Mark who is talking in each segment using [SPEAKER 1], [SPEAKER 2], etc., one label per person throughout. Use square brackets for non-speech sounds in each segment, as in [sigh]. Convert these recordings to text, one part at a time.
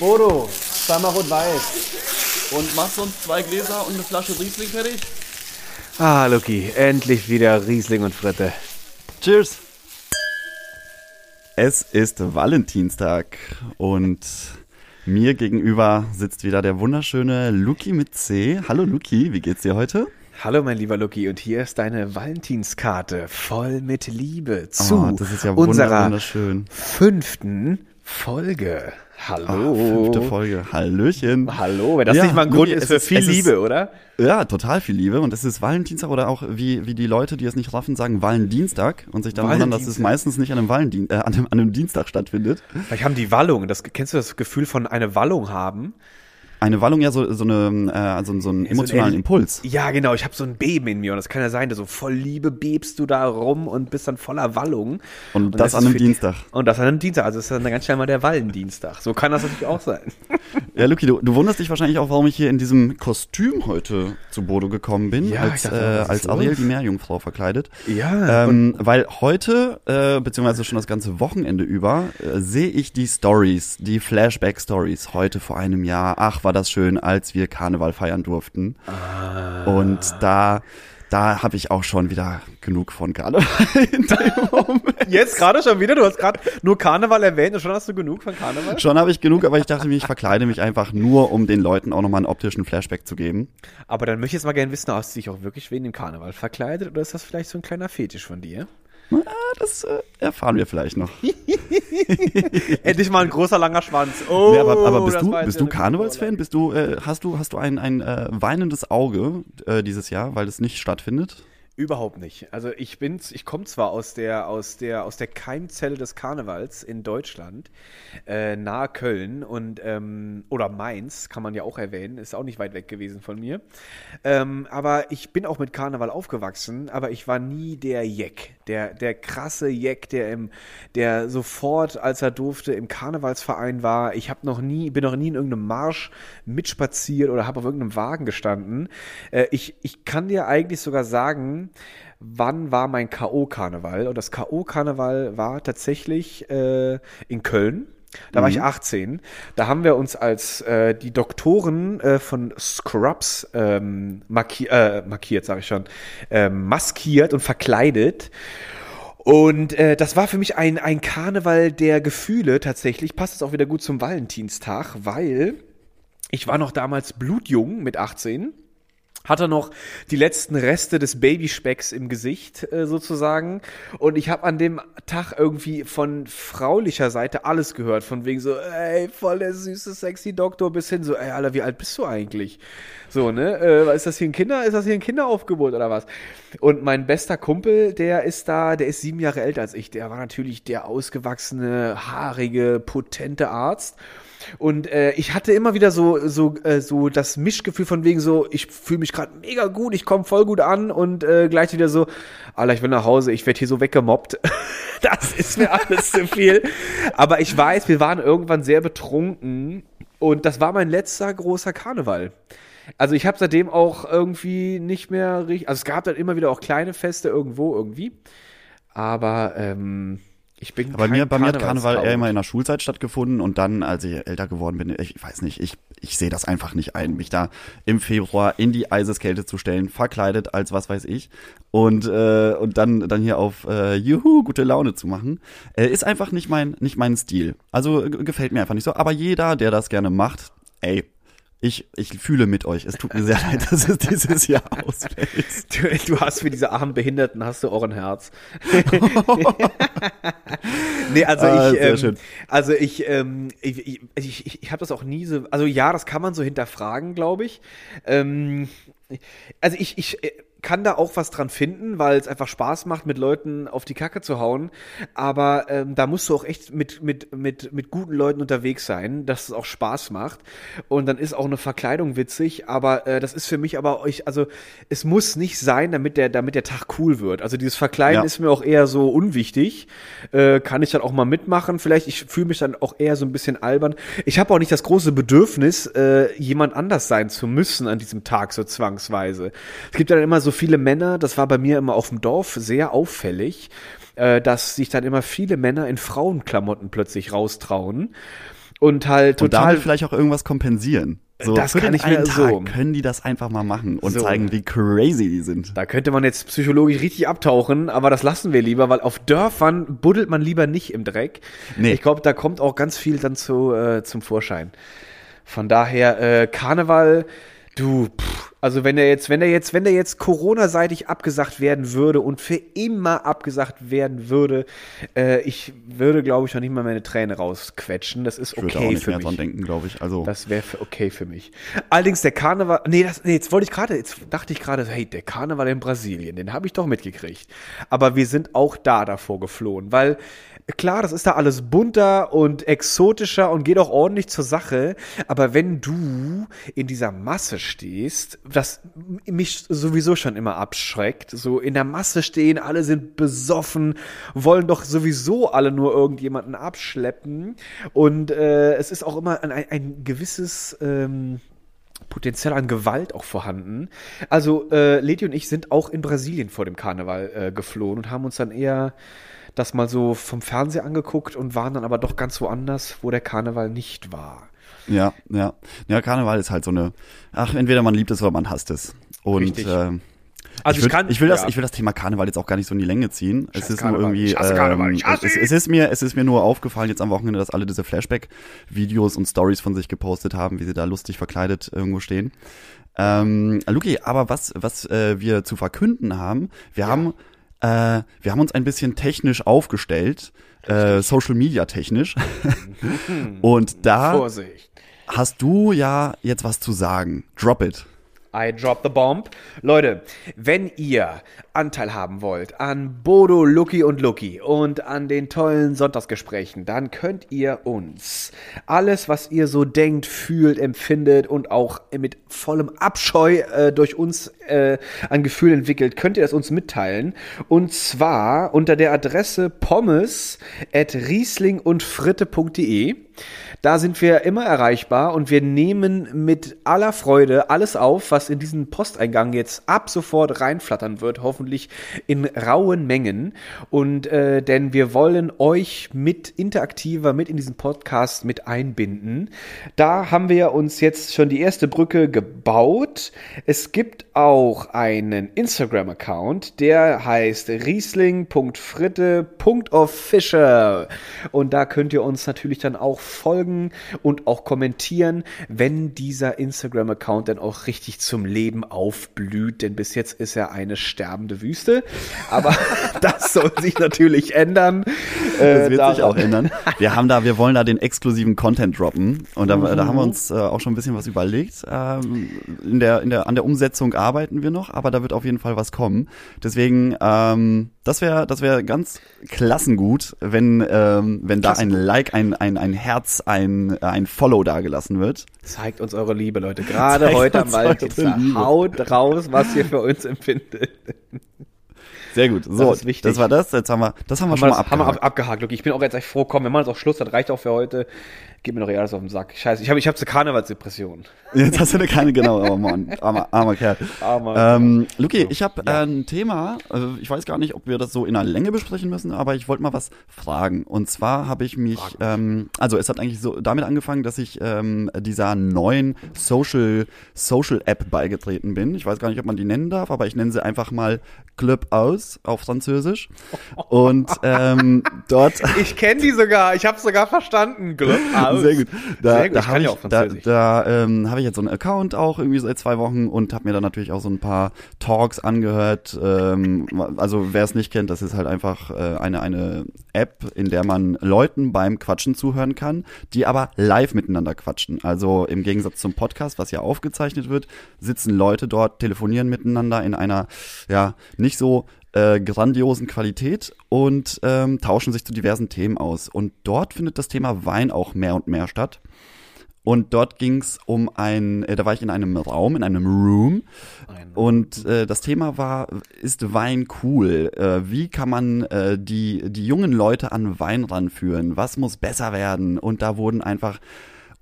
[SPEAKER 1] Bodo, zweimal rot-weiß.
[SPEAKER 2] Und machst uns zwei Gläser und eine Flasche Riesling fertig?
[SPEAKER 1] Ah, Luki, endlich wieder Riesling und Fritte.
[SPEAKER 3] Cheers! Es ist Valentinstag und mir gegenüber sitzt wieder der wunderschöne Luki mit C. Hallo Luki, wie geht's dir heute?
[SPEAKER 1] Hallo, mein lieber Luki, und hier ist deine Valentinskarte voll mit Liebe zu
[SPEAKER 3] Oh, das ist ja
[SPEAKER 1] unserer fünften Folge. Hallo.
[SPEAKER 3] Ah, fünfte Folge. Hallöchen.
[SPEAKER 1] Hallo, wenn das
[SPEAKER 3] Ja,
[SPEAKER 1] nicht mal ein Grund ist für
[SPEAKER 3] ist-
[SPEAKER 1] viel
[SPEAKER 3] es ist-
[SPEAKER 1] Liebe, oder?
[SPEAKER 3] Ja, total viel Liebe. Und es ist Valentinstag oder auch wie, wie die Leute, die es nicht raffen, sagen Valentinstag und sich dann wundern, dass es meistens nicht an einem, Valentин, äh, an, einem, an einem Dienstag stattfindet.
[SPEAKER 1] Vielleicht haben die Wallung, das, kennst du das Gefühl von eine Wallung haben?
[SPEAKER 3] Eine Wallung ja so, so, eine, äh, also so einen emotionalen
[SPEAKER 1] So ein-
[SPEAKER 3] Impuls.
[SPEAKER 1] Ja, genau, ich habe so ein Beben in mir und das kann ja sein, dass so voll Liebe bebst du da rum und bist dann voller Wallung.
[SPEAKER 3] Und das
[SPEAKER 1] ist
[SPEAKER 3] an einem
[SPEAKER 1] für die-
[SPEAKER 3] Dienstag.
[SPEAKER 1] Und das an einem Dienstag, also ist dann ganz schnell mal der Wallendienstag. So kann das natürlich auch sein. [laughs]
[SPEAKER 3] Ja, Luki, du, du wunderst dich wahrscheinlich auch, warum ich hier in diesem Kostüm heute zu Bodo gekommen bin,
[SPEAKER 1] Ja,
[SPEAKER 3] als,
[SPEAKER 1] dachte,
[SPEAKER 3] äh,
[SPEAKER 1] was
[SPEAKER 3] als? Ariel die Meerjungfrau verkleidet.
[SPEAKER 1] Ja,
[SPEAKER 3] Ähm, weil heute, äh, beziehungsweise schon das ganze Wochenende über, äh, sehe ich die Stories, die Flashback-Stories heute vor einem Jahr. Ach, war das schön, als wir Karneval feiern durften.
[SPEAKER 1] Ah.
[SPEAKER 3] Und da, da habe ich auch schon wieder genug von Karneval [laughs] in dem Moment.
[SPEAKER 1] Jetzt gerade schon wieder? Du hast gerade nur Karneval erwähnt und schon hast du genug von Karneval?
[SPEAKER 3] Schon habe ich genug, aber ich dachte mir, ich verkleide mich einfach nur, um den Leuten auch nochmal einen optischen Flashback zu geben.
[SPEAKER 1] Aber dann möchte ich jetzt mal gerne wissen, hast du dich auch wirklich wegen dem Karneval verkleidet oder ist das vielleicht so ein kleiner Fetisch von dir?
[SPEAKER 3] Na, das äh, erfahren wir vielleicht noch. [laughs]
[SPEAKER 1] Endlich mal ein großer langer Schwanz. Oh,
[SPEAKER 3] Nee, aber, aber bist
[SPEAKER 1] das
[SPEAKER 3] du, bist du Karnevalsfan? Bist du, äh, hast du, hast du ein, ein äh, weinendes Auge äh, dieses Jahr, weil es nicht stattfindet?
[SPEAKER 1] Überhaupt nicht. Also ich bin, ich komme zwar aus der, aus der, aus der Keimzelle des Karnevals in Deutschland, äh, nahe Köln und ähm, oder Mainz, kann man ja auch erwähnen, ist auch nicht weit weg gewesen von mir. Ähm, aber ich bin auch mit Karneval aufgewachsen, aber ich war nie der Jeck, der, der krasse Jeck, der im, der sofort, als er durfte, im Karnevalsverein war. Ich habe noch nie, bin noch nie in irgendeinem Marsch mitspaziert oder habe auf irgendeinem Wagen gestanden. Äh, ich, ich kann dir eigentlich sogar sagen, wann war mein K.O.-Karneval? Und das K.O.-Karneval war tatsächlich äh, in Köln. Da war ich 18. Da haben wir uns als äh, die Doktoren äh, von Scrubs ähm, marki äh, markiert, sage ich schon, ähm, maskiert und verkleidet. Und äh, das war für mich ein, ein Karneval der Gefühle tatsächlich. Passt es auch wieder gut zum Valentinstag, weil ich war noch damals blutjung mit 18 hatte noch die letzten Reste des Babyspecks im Gesicht äh, sozusagen. Und ich habe an dem Tag irgendwie von fraulicher Seite alles gehört, von wegen so, ey, voll der süße, sexy Doktor, bis hin so, ey, Alter, wie alt bist du eigentlich? So, ne, äh, ist das hier ein Kinder, ist das hier ein Kinderaufgebot oder was? Und mein bester Kumpel, der ist da, der ist sieben Jahre älter als ich, der war natürlich der ausgewachsene, haarige, potente Arzt und äh, ich hatte immer wieder so so äh, so das Mischgefühl von wegen so, ich fühle mich gerade mega gut, ich komme voll gut an und äh, gleich wieder so, Alter, ich will nach Hause, ich werde hier so weggemobbt. [laughs] das ist mir alles zu viel. Aber ich weiß, wir waren irgendwann sehr betrunken und das war mein letzter großer Karneval. Also ich habe seitdem auch irgendwie nicht mehr richtig, also es gab dann immer wieder auch kleine Feste irgendwo irgendwie, aber ähm, ich bin
[SPEAKER 3] Bei mir, bei mir hat Karneval eher immer in der Schulzeit stattgefunden und dann, als ich älter geworden bin, ich weiß nicht, ich, ich sehe das einfach nicht ein, mich da im Februar in die Eiseskälte zu stellen, verkleidet als was weiß ich und äh, und dann dann hier auf äh, Juhu gute Laune zu machen, äh, ist einfach nicht mein nicht mein Stil. Also äh, gefällt mir einfach nicht so. Aber jeder, der das gerne macht, ey, ich ich fühle mit euch. Es tut mir sehr leid, dass es dieses Jahr [laughs] ausfällt.
[SPEAKER 1] Du, du hast für diese armen Behinderten hast du auch ein Herz. [laughs] nee, also
[SPEAKER 3] Ah,
[SPEAKER 1] ich, ähm, also ich, ähm, ich, ich, ich, ich, ich habe das auch nie so, also ja, das kann man so hinterfragen, glaube ich. Ähm, also ich, ich äh, kann da auch was dran finden, weil es einfach Spaß macht, mit Leuten auf die Kacke zu hauen. Aber ähm, da musst du auch echt mit, mit, mit, mit guten Leuten unterwegs sein, dass es auch Spaß macht. Und dann ist auch eine Verkleidung witzig, aber äh, das ist für mich aber euch, also es muss nicht sein, damit der, damit der Tag cool wird. Also dieses Verkleiden
[SPEAKER 3] Ja.
[SPEAKER 1] ist mir auch eher so unwichtig. Äh, kann ich dann auch mal mitmachen. Vielleicht, ich fühle mich dann auch eher so ein bisschen albern. Ich habe auch nicht das große Bedürfnis, äh, jemand anders sein zu müssen an diesem Tag so zwangsweise. Es gibt ja dann immer so viele Männer, das war bei mir immer auf dem Dorf sehr auffällig, äh, dass sich dann immer viele Männer in Frauenklamotten plötzlich raustrauen. Und halt
[SPEAKER 3] Und
[SPEAKER 1] total.
[SPEAKER 3] damit vielleicht auch irgendwas kompensieren. So,
[SPEAKER 1] Das
[SPEAKER 3] für
[SPEAKER 1] kann
[SPEAKER 3] den
[SPEAKER 1] ich mir so-
[SPEAKER 3] können die das einfach mal machen und
[SPEAKER 1] So.
[SPEAKER 3] zeigen, wie crazy die sind.
[SPEAKER 1] Da könnte man jetzt psychologisch richtig abtauchen, aber das lassen wir lieber, weil auf Dörfern buddelt man lieber nicht im Dreck.
[SPEAKER 3] Nee.
[SPEAKER 1] Ich glaube, da kommt auch ganz viel dann zu, äh, zum Vorschein. Von daher, äh, Karneval, du, pff, also wenn der jetzt, wenn der jetzt, wenn der jetzt Corona-seitig abgesagt werden würde und für immer abgesagt werden würde, äh, ich würde, glaube ich, noch nicht mal meine Träne rausquetschen. Das ist
[SPEAKER 3] Ich würde
[SPEAKER 1] okay
[SPEAKER 3] auch nicht
[SPEAKER 1] für
[SPEAKER 3] mehr
[SPEAKER 1] mich.
[SPEAKER 3] dran denken, glaube ich. Also,
[SPEAKER 1] Das wäre okay für mich. Allerdings der Karneval, nee, das, nee jetzt wollte ich gerade, jetzt dachte ich gerade, hey, der Karneval in Brasilien, den habe ich doch mitgekriegt. Aber wir sind auch da davor geflohen, weil klar, das ist da alles bunter und exotischer und geht auch ordentlich zur Sache. Aber wenn du in dieser Masse stehst, das mich sowieso schon immer abschreckt, so in der Masse stehen, alle sind besoffen, wollen doch sowieso alle nur irgendjemanden abschleppen. Und äh, es ist auch immer ein, ein gewisses ähm, Potenzial an Gewalt auch vorhanden. Also äh, Leti und ich sind auch in Brasilien vor dem Karneval äh, geflohen und haben uns dann eher das mal so vom Fernseher angeguckt und waren dann aber doch ganz woanders, wo der Karneval nicht war.
[SPEAKER 3] ja, ja. Ja, Karneval ist halt so eine, ach, entweder man liebt es oder man hasst es. Und
[SPEAKER 1] Richtig.
[SPEAKER 3] äh,
[SPEAKER 1] Also
[SPEAKER 3] ich, würd,
[SPEAKER 1] kann,
[SPEAKER 3] ich will das,
[SPEAKER 1] ja.
[SPEAKER 3] ich will das Thema Karneval jetzt auch gar nicht so in die Länge ziehen. es
[SPEAKER 1] Scheiß
[SPEAKER 3] ist
[SPEAKER 1] Karneval.
[SPEAKER 3] nur irgendwie,
[SPEAKER 1] Ich hasse Karneval.
[SPEAKER 3] ähm,
[SPEAKER 1] Ich hasse
[SPEAKER 3] es,
[SPEAKER 1] ihn.
[SPEAKER 3] es ist mir, es ist mir nur aufgefallen jetzt am Wochenende, dass alle diese Flashback-Videos und Stories von sich gepostet haben, wie sie da lustig verkleidet irgendwo stehen. Ähm, Luki, aber was, was äh, wir zu verkünden haben, wir haben, äh, wir haben uns ein bisschen technisch aufgestellt, äh, Social Media technisch. [laughs] und da
[SPEAKER 1] Vorsicht.
[SPEAKER 3] hast du ja jetzt was zu sagen. Drop it.
[SPEAKER 1] I drop the bomb. Leute, wenn ihr Anteil haben wollt an Bodo, Lucky und Lucky und an den tollen Sonntagsgesprächen, dann könnt ihr uns alles, was ihr so denkt, fühlt, empfindet und auch mit vollem Abscheu äh, durch uns äh, an Gefühlen entwickelt, könnt ihr das uns mitteilen. Und zwar unter der Adresse pommes at rieslingundfritte.de. Da sind wir immer erreichbar und wir nehmen mit aller Freude alles auf, was in diesen Posteingang jetzt ab sofort reinflattern wird, hoffentlich in rauen Mengen. Und äh, denn wir wollen euch mit interaktiver, mit in diesen Podcast mit einbinden. Da haben wir uns jetzt schon die erste Brücke gebaut. Es gibt auch einen Instagram-Account, der heißt riesling.fritte.official. Und da könnt ihr uns natürlich dann auch folgen und auch kommentieren, wenn dieser Instagram-Account dann auch richtig zum Leben aufblüht. Denn bis jetzt ist er eine sterbende Wüste. Aber [laughs] das soll sich natürlich ändern. [laughs]
[SPEAKER 3] Das
[SPEAKER 1] Äh,
[SPEAKER 3] wird sich auch [laughs] ändern. Wir haben da, wir wollen da den exklusiven Content droppen und da, da haben wir
[SPEAKER 1] Mhm.
[SPEAKER 3] uns äh, auch schon ein bisschen was überlegt. Ähm, in der, in der, an der Umsetzung arbeiten wir noch, aber da wird auf jeden Fall was kommen. Deswegen, ähm, das wäre, das wäre ganz klassengut, wenn, ähm, wenn da ein Like, ein, ein, ein Herz, ein, ein Follow da gelassen wird.
[SPEAKER 1] Zeigt uns eure Liebe, Leute. Gerade
[SPEAKER 3] Zeigt
[SPEAKER 1] heute am.
[SPEAKER 3] Liebe.
[SPEAKER 1] Haut raus, was ihr für uns empfindet.
[SPEAKER 3] Sehr gut. So,
[SPEAKER 1] ist wichtig.
[SPEAKER 3] das war das. Jetzt haben wir, das haben wir
[SPEAKER 1] Haben
[SPEAKER 3] schon mal
[SPEAKER 1] das, haben wir
[SPEAKER 3] abgehakt.
[SPEAKER 1] ab, abgehakt. Luki. Ich bin auch jetzt echt froh, komm, wir machen jetzt auch Schluss, das reicht auch für heute. Geht mir doch eh alles auf den Sack. Scheiße, ich habe ich hab eine Karnevalsdepression. [laughs]
[SPEAKER 3] Jetzt hast du eine keine, genau, aber Mann, armer, armer Kerl.
[SPEAKER 1] Armer
[SPEAKER 3] ähm, Luki, ich habe äh, ein Thema, also ich weiß gar nicht, ob wir das so in einer Länge besprechen müssen, aber ich wollte mal was fragen. Und zwar habe ich mich, ähm, also es hat eigentlich so damit angefangen, dass ich ähm, dieser neuen Social, Social App beigetreten bin. Ich weiß gar nicht, ob man die nennen darf, aber ich nenne sie einfach mal Club aus auf Französisch. [laughs] Und ähm, dort
[SPEAKER 1] Ich kenne die sogar, ich habe sogar verstanden. Glück aus. [laughs]
[SPEAKER 3] sehr gut. Da,
[SPEAKER 1] Sehr gut,
[SPEAKER 3] da
[SPEAKER 1] ich
[SPEAKER 3] habe
[SPEAKER 1] kann
[SPEAKER 3] ich,
[SPEAKER 1] ja auch
[SPEAKER 3] da,
[SPEAKER 1] Französisch.
[SPEAKER 3] da ähm, habe ich jetzt so einen Account auch irgendwie seit zwei Wochen und habe mir dann natürlich auch so ein paar Talks angehört. Ähm, also wer es nicht kennt, das ist halt einfach äh, eine eine App, in der man Leuten beim Quatschen zuhören kann, die aber live miteinander quatschen. Also im Gegensatz zum Podcast, was ja aufgezeichnet wird, sitzen Leute dort, telefonieren miteinander in einer ja nicht so äh, grandiosen Qualität und ähm, tauschen sich zu diversen Themen aus. Und dort findet das Thema Wein auch mehr und mehr statt. Und dort ging es um ein, äh, da war ich in einem Raum, in einem Room. Und äh, das Thema war, ist Wein cool? Äh, wie kann man äh, die, die jungen Leute an Wein ranführen? Was muss besser werden? Und da wurden einfach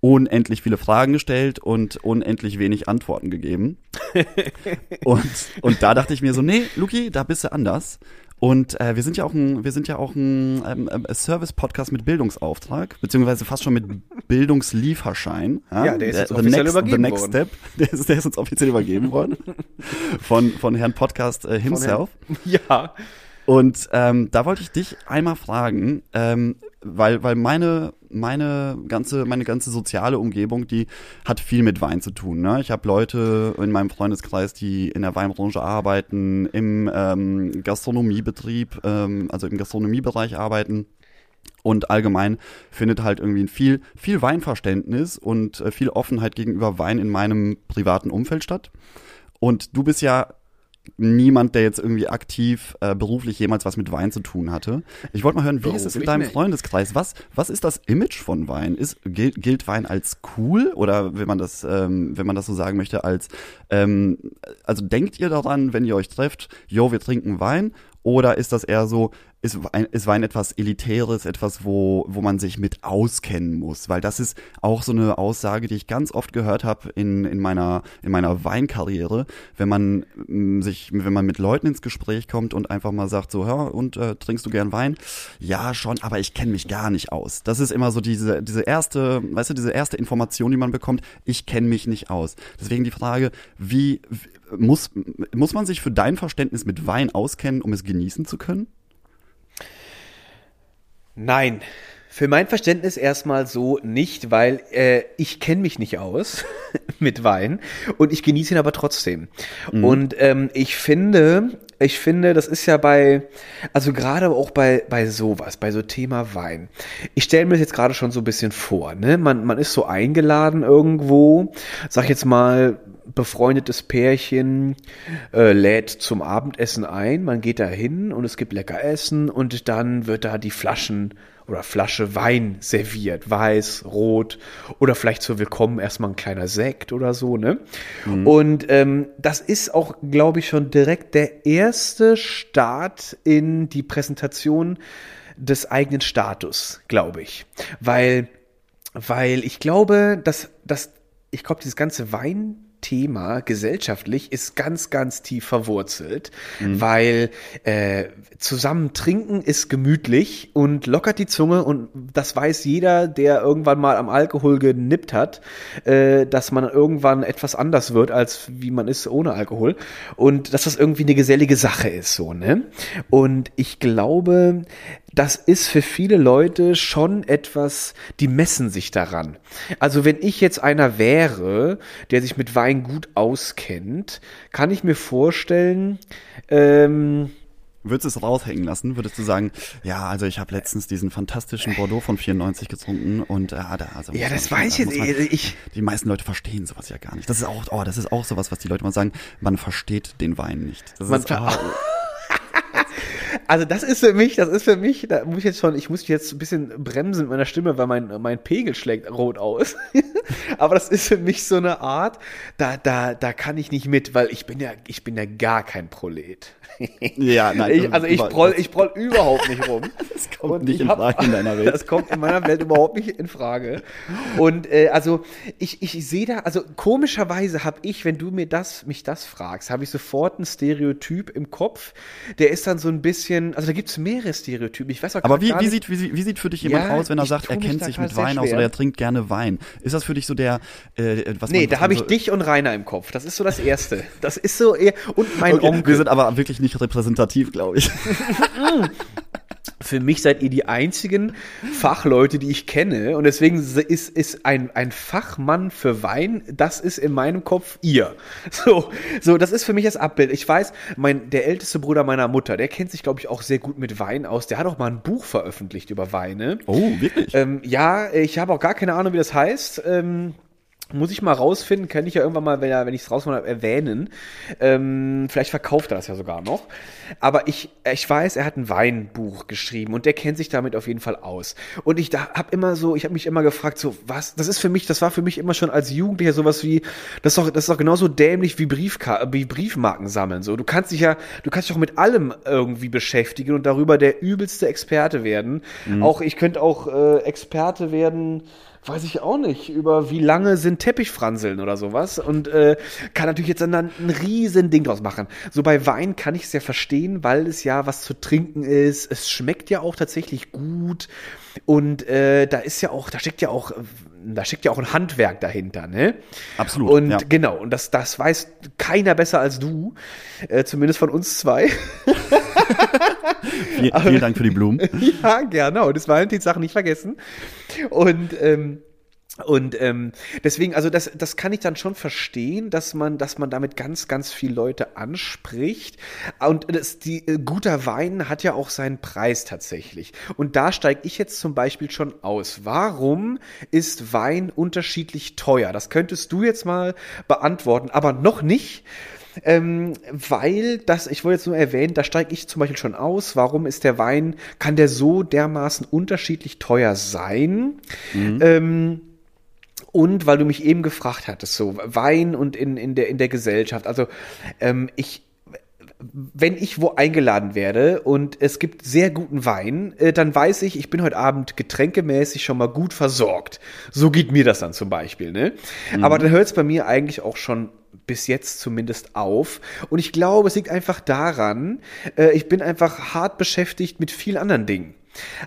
[SPEAKER 3] unendlich viele Fragen gestellt und unendlich wenig Antworten gegeben. [laughs] und, und da dachte ich mir so, nee, Luki, da bist du anders. Und äh, wir sind ja auch ein, wir sind ja auch ein ähm, ähm, Service-Podcast mit Bildungsauftrag, beziehungsweise fast schon mit Bildungslieferschein.
[SPEAKER 1] Ja, der ist jetzt
[SPEAKER 3] the
[SPEAKER 1] offiziell
[SPEAKER 3] next,
[SPEAKER 1] übergeben
[SPEAKER 3] the next
[SPEAKER 1] worden.
[SPEAKER 3] Step, [laughs] der ist, der ist uns offiziell übergeben worden. Von, von Herrn Podcast äh, himself. [laughs]
[SPEAKER 1] Ja.
[SPEAKER 3] Und ähm, da wollte ich dich einmal fragen, ähm, weil, weil meine, meine ganze, meine ganze soziale Umgebung, die hat viel mit Wein zu tun. Ne? Ich habe Leute in meinem Freundeskreis, die in der Weinbranche arbeiten, im ähm, Gastronomiebetrieb, ähm, also im Gastronomiebereich arbeiten. Und allgemein findet halt irgendwie viel, viel Weinverständnis und äh, viel Offenheit gegenüber Wein in meinem privaten Umfeld statt. Und du bist ja niemand, der jetzt irgendwie aktiv äh, beruflich jemals was mit Wein zu tun hatte. Ich wollte mal hören, wie ist es in deinem
[SPEAKER 1] nicht.
[SPEAKER 3] Freundeskreis? Was, was ist das Image von Wein? Ist, gilt, gilt Wein als cool oder wenn man das, ähm, wenn man das so sagen möchte, als ähm, also denkt ihr daran, wenn ihr euch trefft, jo, wir trinken Wein? Oder ist das eher so, ist Wein, ist Wein etwas Elitäres, etwas, wo, wo man sich mit auskennen muss? Weil das ist auch so eine Aussage, die ich ganz oft gehört habe in, in, meiner, in meiner Weinkarriere, wenn man mm, sich, wenn man mit Leuten ins Gespräch kommt und einfach mal sagt, so, hör, und äh, trinkst du gern Wein? Ja, schon, aber ich kenne mich gar nicht aus. Das ist immer so diese, diese erste, weißt du, diese erste Information, die man bekommt, ich kenne mich nicht aus. Deswegen die Frage, wie, wie muss, muss man sich für dein Verständnis mit Wein auskennen, um es genießen zu können?
[SPEAKER 1] Nein. Für mein Verständnis erstmal so nicht, weil äh, ich kenne mich nicht aus [laughs] mit Wein und ich genieße ihn aber trotzdem. Und ähm, ich finde, ich finde, das ist ja bei, also gerade auch bei, bei sowas, bei so Thema Wein. Ich stelle mir das jetzt gerade schon so ein bisschen vor, ne? Man, man ist so eingeladen irgendwo, sag jetzt mal, befreundetes Pärchen äh, lädt zum Abendessen ein, man geht da hin und es gibt lecker Essen und dann wird da die Flaschen oder Flasche Wein serviert, weiß, rot oder vielleicht zur Willkommen erstmal ein kleiner Sekt oder so, ne? Und ähm, das ist auch, glaube ich, schon direkt der erste Start in die Präsentation des eigenen Status, glaube ich. Weil, weil ich glaube, dass, dass ich glaube, dieses ganze Wein Thema gesellschaftlich ist ganz, ganz tief verwurzelt, weil äh, zusammen trinken ist gemütlich und lockert die Zunge und das weiß jeder, der irgendwann mal am Alkohol genippt hat, äh, dass man irgendwann etwas anders wird, als wie man ist ohne Alkohol und dass das irgendwie eine gesellige Sache ist, so, ne? Und ich glaube, das ist für viele Leute schon etwas, die messen sich daran. Also wenn ich jetzt einer wäre, der sich mit Wein gut auskennt, kann ich mir vorstellen, ähm,
[SPEAKER 3] Würdest du es raushängen lassen? Würdest du sagen, ja, also ich habe letztens diesen fantastischen Bordeaux von 94 getrunken und äh, da, also
[SPEAKER 1] ja, das
[SPEAKER 3] man-
[SPEAKER 1] weiß ich jetzt.
[SPEAKER 3] man-
[SPEAKER 1] Ich,
[SPEAKER 3] Die meisten Leute verstehen sowas ja gar nicht. Das ist auch, oh, das ist auch sowas, was die Leute mal sagen. Man versteht den Wein nicht. Das
[SPEAKER 1] Man
[SPEAKER 3] ist, oh,
[SPEAKER 1] Also das ist für mich, das ist für mich, da muss ich jetzt schon, ich muss jetzt ein bisschen bremsen mit meiner Stimme, weil mein, mein Pegel schlägt rot aus. [laughs] Aber das ist für mich so eine Art, da, da, da kann ich nicht mit, weil ich bin ja, ich bin ja gar kein Prolet.
[SPEAKER 3] ja, nein. [laughs]
[SPEAKER 1] Ich, also ich proll, ich proll überhaupt nicht rum. [laughs]
[SPEAKER 3] Das kommt
[SPEAKER 1] Und
[SPEAKER 3] nicht
[SPEAKER 1] ich
[SPEAKER 3] in
[SPEAKER 1] hab-
[SPEAKER 3] Frage in deiner Welt.
[SPEAKER 1] Das kommt in meiner Welt überhaupt nicht in Frage. Und äh, also ich, ich sehe da, also komischerweise habe ich, wenn du mir das, mich das fragst, habe ich sofort ein Stereotyp im Kopf. Der ist dann so ein bisschen, also da gibt es mehrere Stereotypen. Ich weiß auch
[SPEAKER 3] Aber wie, wie, sieht, wie, wie sieht für dich jemand
[SPEAKER 1] Ja,
[SPEAKER 3] aus, wenn er
[SPEAKER 1] ich
[SPEAKER 3] sagt, er kennt sich mit Wein aus oder er trinkt gerne Wein? Ist das für dich so der, äh, was
[SPEAKER 1] Nee,
[SPEAKER 3] man,
[SPEAKER 1] da habe ich
[SPEAKER 3] so,
[SPEAKER 1] dich und Rainer im Kopf. Das ist so das Erste. Das ist so eher, und mein
[SPEAKER 3] Okay,
[SPEAKER 1] Onkel.
[SPEAKER 3] wir sind aber wirklich nicht repräsentativ, glaube ich. [laughs] [laughs]
[SPEAKER 1] Für mich seid ihr die einzigen Fachleute, die ich kenne. Und deswegen ist, ist ein, ein Fachmann für Wein, das ist in meinem Kopf ihr. [laughs] So, so, das ist für mich das Abbild. Ich weiß, mein, der älteste Bruder meiner Mutter, der kennt sich, glaube ich, auch sehr gut mit Wein aus. Der hat auch mal ein Buch veröffentlicht über Weine.
[SPEAKER 3] Oh, wirklich?
[SPEAKER 1] Ähm, ja, ich habe auch gar keine Ahnung, wie das heißt. Ähm, muss ich mal rausfinden, kann ich ja irgendwann mal, wenn, er- wenn ich es rausmache, erwähnen. Ähm, vielleicht verkauft er das ja sogar noch. Aber ich, ich weiß, er hat ein Weinbuch geschrieben und der kennt sich damit auf jeden Fall aus. Und ich habe immer so, ich habe mich immer gefragt, so was, das ist für mich, das war für mich immer schon als Jugendlicher sowas wie, das ist doch, das ist doch genauso dämlich wie, Briefka wie Briefmarken sammeln. So, du kannst dich ja, du kannst dich auch mit allem irgendwie beschäftigen und darüber der übelste Experte werden. Auch ich könnte auch äh, Experte werden weiß ich auch nicht, über wie lange sind Teppichfranseln oder sowas und äh, kann natürlich jetzt dann ein riesen Ding draus machen. So bei Wein kann ich es ja verstehen, weil es ja was zu trinken ist. Es schmeckt ja auch tatsächlich gut und äh, da ist ja auch, da steckt ja auch, da steckt ja auch ein Handwerk dahinter, ne?
[SPEAKER 3] Absolut.
[SPEAKER 1] Und
[SPEAKER 3] ja.
[SPEAKER 1] genau, und das, das weiß keiner besser als du, äh, zumindest von uns zwei. [laughs]
[SPEAKER 3] Viel, vielen Dank für die Blumen. [laughs]
[SPEAKER 1] ja, gerne. Und das Valentinstag nicht vergessen. Und ähm, und ähm, deswegen, also das, das kann ich dann schon verstehen, dass man, dass man damit ganz, ganz viele Leute anspricht. Und das, die äh, guter Wein hat ja auch seinen Preis tatsächlich. Und da steige ich jetzt zum Beispiel schon aus. Warum ist Wein unterschiedlich teuer? Das könntest du jetzt mal beantworten, aber noch nicht. Ähm, weil das, ich wollte jetzt nur erwähnen, da steige ich zum Beispiel schon aus. Warum ist der Wein, kann der so dermaßen unterschiedlich teuer sein? Ähm, und weil du mich eben gefragt hattest, so Wein und in, in, der, in der Gesellschaft. Also ähm, ich, wenn ich wo eingeladen werde und es gibt sehr guten Wein, äh, dann weiß ich, ich bin heute Abend getränkemäßig schon mal gut versorgt. So geht mir das dann zum Beispiel. Ne? Aber dann hört es bei mir eigentlich auch schon bis jetzt zumindest auf. Und ich glaube, es liegt einfach daran, äh, ich bin einfach hart beschäftigt mit vielen anderen Dingen.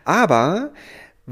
[SPEAKER 1] Aber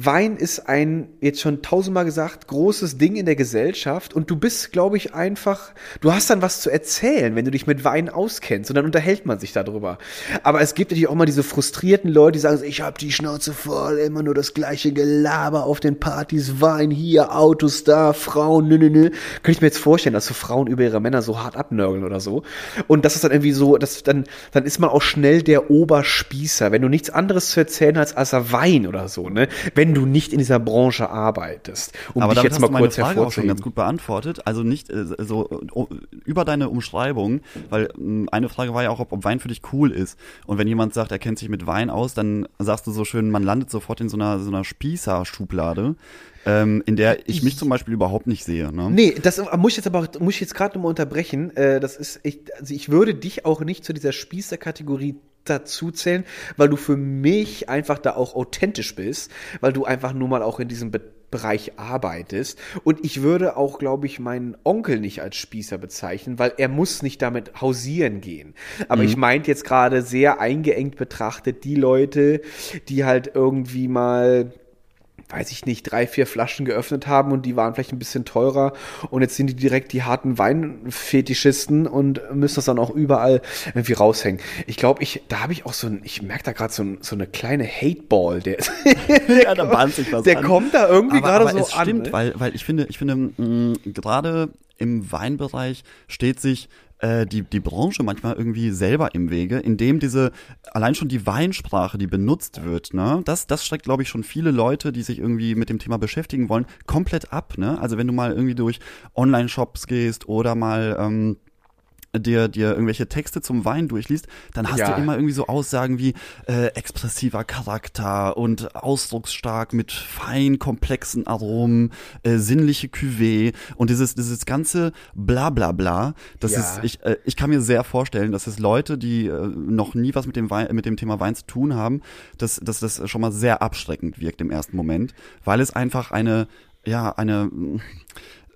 [SPEAKER 1] Wein ist ein, jetzt schon tausendmal gesagt, großes Ding in der Gesellschaft und du bist, glaube ich, einfach, du hast dann was zu erzählen, wenn du dich mit Wein auskennst und dann unterhält man sich darüber. Aber es gibt natürlich auch mal diese frustrierten Leute, die sagen, ich habe die Schnauze voll, immer nur das gleiche Gelaber auf den Partys, Wein hier, Autos da, Frauen, nö, nö, nö. Könnte ich mir jetzt vorstellen, dass so Frauen über ihre Männer so hart abnörgeln oder so. Und das ist dann irgendwie so, das, dann, dann ist man auch schnell der Oberspießer, wenn du nichts anderes zu erzählen hast als Wein oder so, ne? Wenn du nicht in dieser Branche arbeitest. Um
[SPEAKER 3] Aber
[SPEAKER 1] dich jetzt
[SPEAKER 3] hast
[SPEAKER 1] mal
[SPEAKER 3] du meine
[SPEAKER 1] kurz
[SPEAKER 3] Frage auch schon
[SPEAKER 1] hervorzuheben.
[SPEAKER 3] ganz gut beantwortet. Also nicht äh, so oh, über deine Umschreibung, weil mh, eine Frage war ja auch, ob, ob Wein für dich cool ist. Und wenn jemand sagt, er kennt sich mit Wein aus, dann sagst du so schön, man landet sofort in so einer, so einer Spießer-Schublade, ähm, in der ich mich zum Beispiel überhaupt nicht sehe. Ne?
[SPEAKER 1] Nee, das muss ich jetzt aber muss ich jetzt gerade nochmal unterbrechen. Äh, das ist, ich, also ich würde dich auch nicht zu dieser Spießer-Kategorie dazu zählen, weil du für mich einfach da auch authentisch bist, weil du einfach nur mal auch in diesem Be Bereich arbeitest. Und ich würde auch, glaube ich, meinen Onkel nicht als Spießer bezeichnen, weil er muss nicht damit hausieren gehen. Aber ich meinte jetzt gerade sehr eingeengt betrachtet die Leute, die halt irgendwie mal weiß ich nicht, drei, vier Flaschen geöffnet haben und die waren vielleicht ein bisschen teurer und jetzt sind die direkt die harten Weinfetischisten und müssen das dann auch überall irgendwie raushängen. Ich glaube, ich, da habe ich auch so ein, ich merke da gerade so, ein, so eine kleine Hateball, der, [laughs]
[SPEAKER 3] Ja, da bahnt sich was
[SPEAKER 1] der
[SPEAKER 3] an.
[SPEAKER 1] kommt da irgendwie gerade so
[SPEAKER 3] es stimmt,
[SPEAKER 1] an. ne?
[SPEAKER 3] weil, weil ich finde, ich finde, mh, gerade im Weinbereich steht sich äh, die, die Branche manchmal irgendwie selber im Wege, indem diese, allein schon die Weinsprache, die benutzt wird, ne, das, das schreckt, glaube ich, schon viele Leute, die sich irgendwie mit dem Thema beschäftigen wollen, komplett ab, ne? Also wenn du mal irgendwie durch Online-Shops gehst oder mal, ähm, dir, dir irgendwelche Texte zum Wein durchliest, dann hast
[SPEAKER 1] Ja.
[SPEAKER 3] du immer irgendwie so Aussagen wie äh, expressiver Charakter und ausdrucksstark mit fein komplexen Aromen, äh, sinnliche Cuvée und dieses, dieses ganze bla bla bla, das
[SPEAKER 1] Ja.
[SPEAKER 3] ist, ich, äh, ich kann mir sehr vorstellen, dass es Leute, die äh, noch nie was mit dem Wein, mit dem Thema Wein zu tun haben, dass, dass das schon mal sehr abschreckend wirkt im ersten Moment, weil es einfach eine, ja, eine,